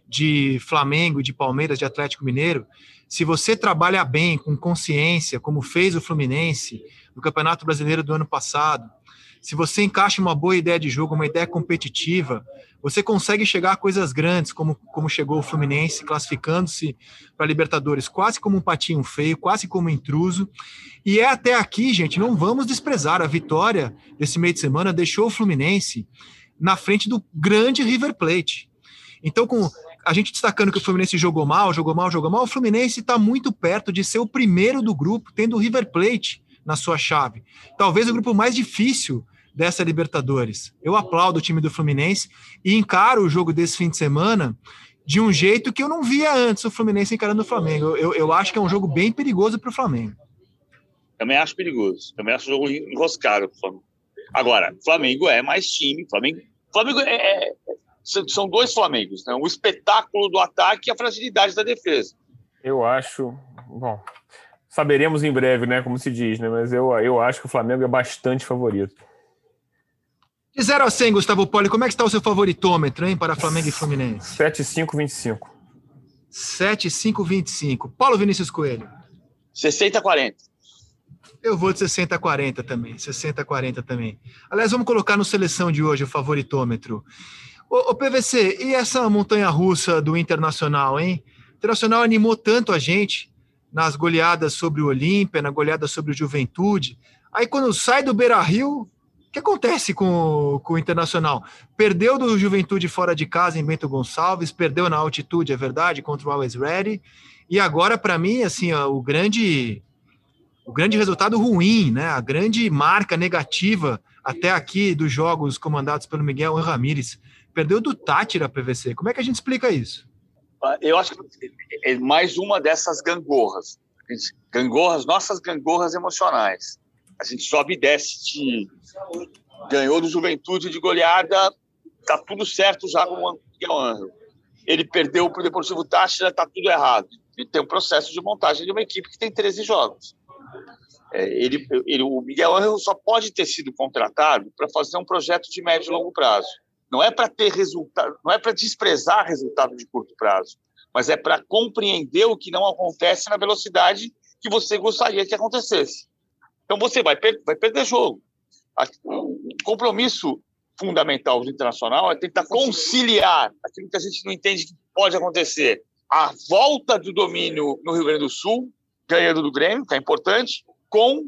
de Flamengo, de Palmeiras, de Atlético Mineiro, se você trabalha bem, com consciência, como fez o Fluminense no Campeonato Brasileiro do ano passado, se você encaixa uma boa ideia de jogo, uma ideia competitiva, você consegue chegar a coisas grandes, como, como chegou o Fluminense, classificando-se para Libertadores quase como um patinho feio, quase como um intruso. E é até aqui, gente, não vamos desprezar. A vitória desse meio de semana deixou o Fluminense na frente do grande River Plate. Então, com a gente destacando que o Fluminense jogou mal, jogou mal, jogou mal, o Fluminense está muito perto de ser o primeiro do grupo, tendo o River Plate na sua chave. Talvez o grupo mais difícil dessa Libertadores. Eu aplaudo o time do Fluminense e encaro o jogo desse fim de semana de um jeito que eu não via antes o Fluminense encarando o Flamengo. Eu, eu acho que é um jogo bem perigoso para o Flamengo. Também acho perigoso. Também acho um jogo enroscado para o Flamengo. Agora, Flamengo é mais time. Flamengo, Flamengo é, é, são dois Flamengos, né? o espetáculo do ataque e a fragilidade da defesa. Eu acho. Bom, saberemos em breve, né? Como se diz, né? Mas eu, eu acho que o Flamengo é bastante favorito. De 0 a 100, Gustavo Poli, como é que está o seu favoritômetro, hein, para Flamengo e Fluminense? 7,5-25. 7,5-25. Paulo Vinícius Coelho. 60-40. Eu vou de 60 a 40 também. 60 a 40 também. Aliás, vamos colocar no seleção de hoje o favoritômetro. Ô, ô PVC, e essa montanha russa do Internacional, hein? O Internacional animou tanto a gente nas goleadas sobre o Olímpia, na goleada sobre o Juventude. Aí quando sai do Beira Rio, que acontece com, com o Internacional? Perdeu do Juventude fora de casa em Bento Gonçalves, perdeu na altitude, é verdade, contra o Always Ready. E agora, para mim, assim, ó, o grande o grande resultado ruim, né? A grande marca negativa até aqui dos jogos comandados pelo Miguel Ramírez. Perdeu do Tátira PVC. Como é que a gente explica isso? Eu acho que é mais uma dessas gangorras. Gangorras, nossas gangorras emocionais. A gente sobe e desce de ganhou do Juventude de goleada, tá tudo certo já com o Miguel Angel. Ele perdeu para o Deportivo Táchira, tá tudo errado. E tem um processo de montagem de uma equipe que tem 13 jogos. É, ele, ele, o Miguel Angel só pode ter sido contratado para fazer um projeto de médio e longo prazo. Não é para ter resultado, não é para desprezar resultado de curto prazo, mas é para compreender o que não acontece na velocidade que você gostaria que acontecesse. Então você vai, per vai perder jogo. O compromisso fundamental do internacional é tentar conciliar aquilo que a gente não entende que pode acontecer. A volta do domínio no Rio Grande do Sul, ganhando do Grêmio, que é importante, com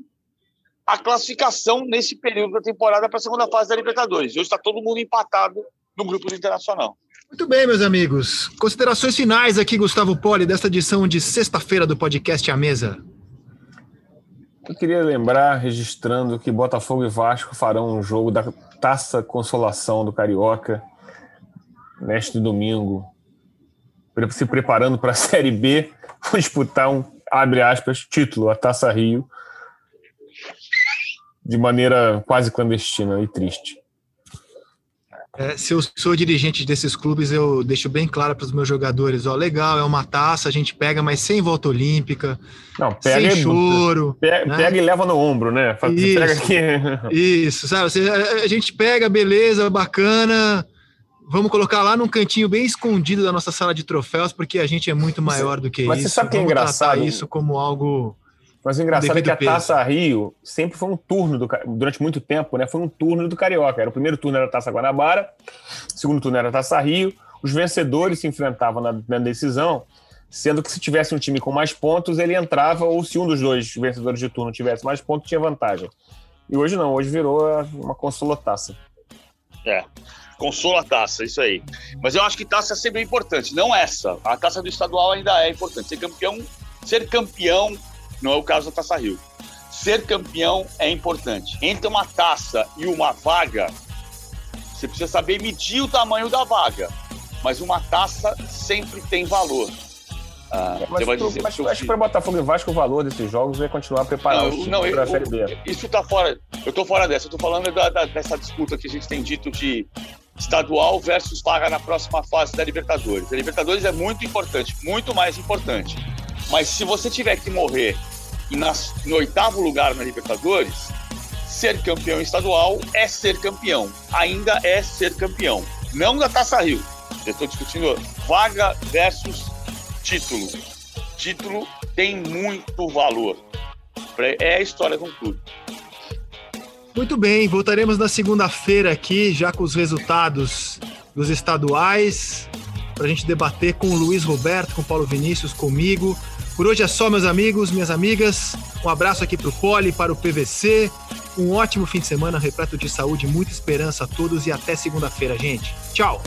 a classificação nesse período da temporada para a segunda fase da Libertadores. Hoje está todo mundo empatado no grupo do Internacional. Muito bem, meus amigos. Considerações finais aqui, Gustavo Poli, desta edição de sexta-feira do podcast A Mesa. Eu queria lembrar, registrando, que Botafogo e Vasco farão um jogo da Taça Consolação do Carioca neste domingo, se preparando para a Série B, disputar um, abre aspas, título, a Taça Rio, de maneira quase clandestina e triste. É, se eu sou dirigente desses clubes, eu deixo bem claro para os meus jogadores: ó, legal, é uma taça, a gente pega, mas sem volta olímpica, Não, pega sem e, choro. Pega, né? pega, e leva no ombro, né? Isso, pega aqui. isso sabe? A gente pega, beleza, bacana. Vamos colocar lá num cantinho bem escondido da nossa sala de troféus, porque a gente é muito maior do que mas isso. você sabe que é Vamos engraçado? isso como algo. Mas o engraçado é que a Taça Rio sempre foi um turno, do, durante muito tempo, né? Foi um turno do Carioca. Era o primeiro turno era a Taça Guanabara, o segundo turno era a Taça Rio. Os vencedores se enfrentavam na, na, decisão, sendo que se tivesse um time com mais pontos, ele entrava, ou se um dos dois vencedores de turno tivesse mais pontos, tinha vantagem. E hoje não, hoje virou uma consola-taça. É, consola-taça, isso aí. Mas eu acho que taça é sempre importante, não essa. A taça do estadual ainda é importante. Ser campeão, ser campeão não é o caso da Taça Rio. Ser campeão é importante. Entre uma taça e uma vaga, você precisa saber medir o tamanho da vaga. Mas uma taça sempre tem valor. Ah, mas tu, dizer, mas acho que para Botafogo e Vasco o valor desses jogos é continuar preparando não, não, para a Série B. Isso está fora. Eu estou fora dessa. Eu estou falando da, da, dessa disputa que a gente tem dito de estadual versus vaga na próxima fase da Libertadores. A Libertadores é muito importante, muito mais importante. Mas se você tiver que morrer nas, no oitavo lugar na Libertadores, ser campeão estadual é ser campeão. Ainda é ser campeão. Não da Taça Rio. Eu estou discutindo vaga versus título. Título tem muito valor. É a história do clube. Muito bem, voltaremos na segunda-feira aqui, já com os resultados dos estaduais, para a gente debater com o Luiz Roberto, com o Paulo Vinícius, comigo. Por hoje é só, meus amigos, minhas amigas. Um abraço aqui para o Poli, para o PVC. Um ótimo fim de semana repleto de saúde, muita esperança a todos e até segunda-feira, gente. Tchau!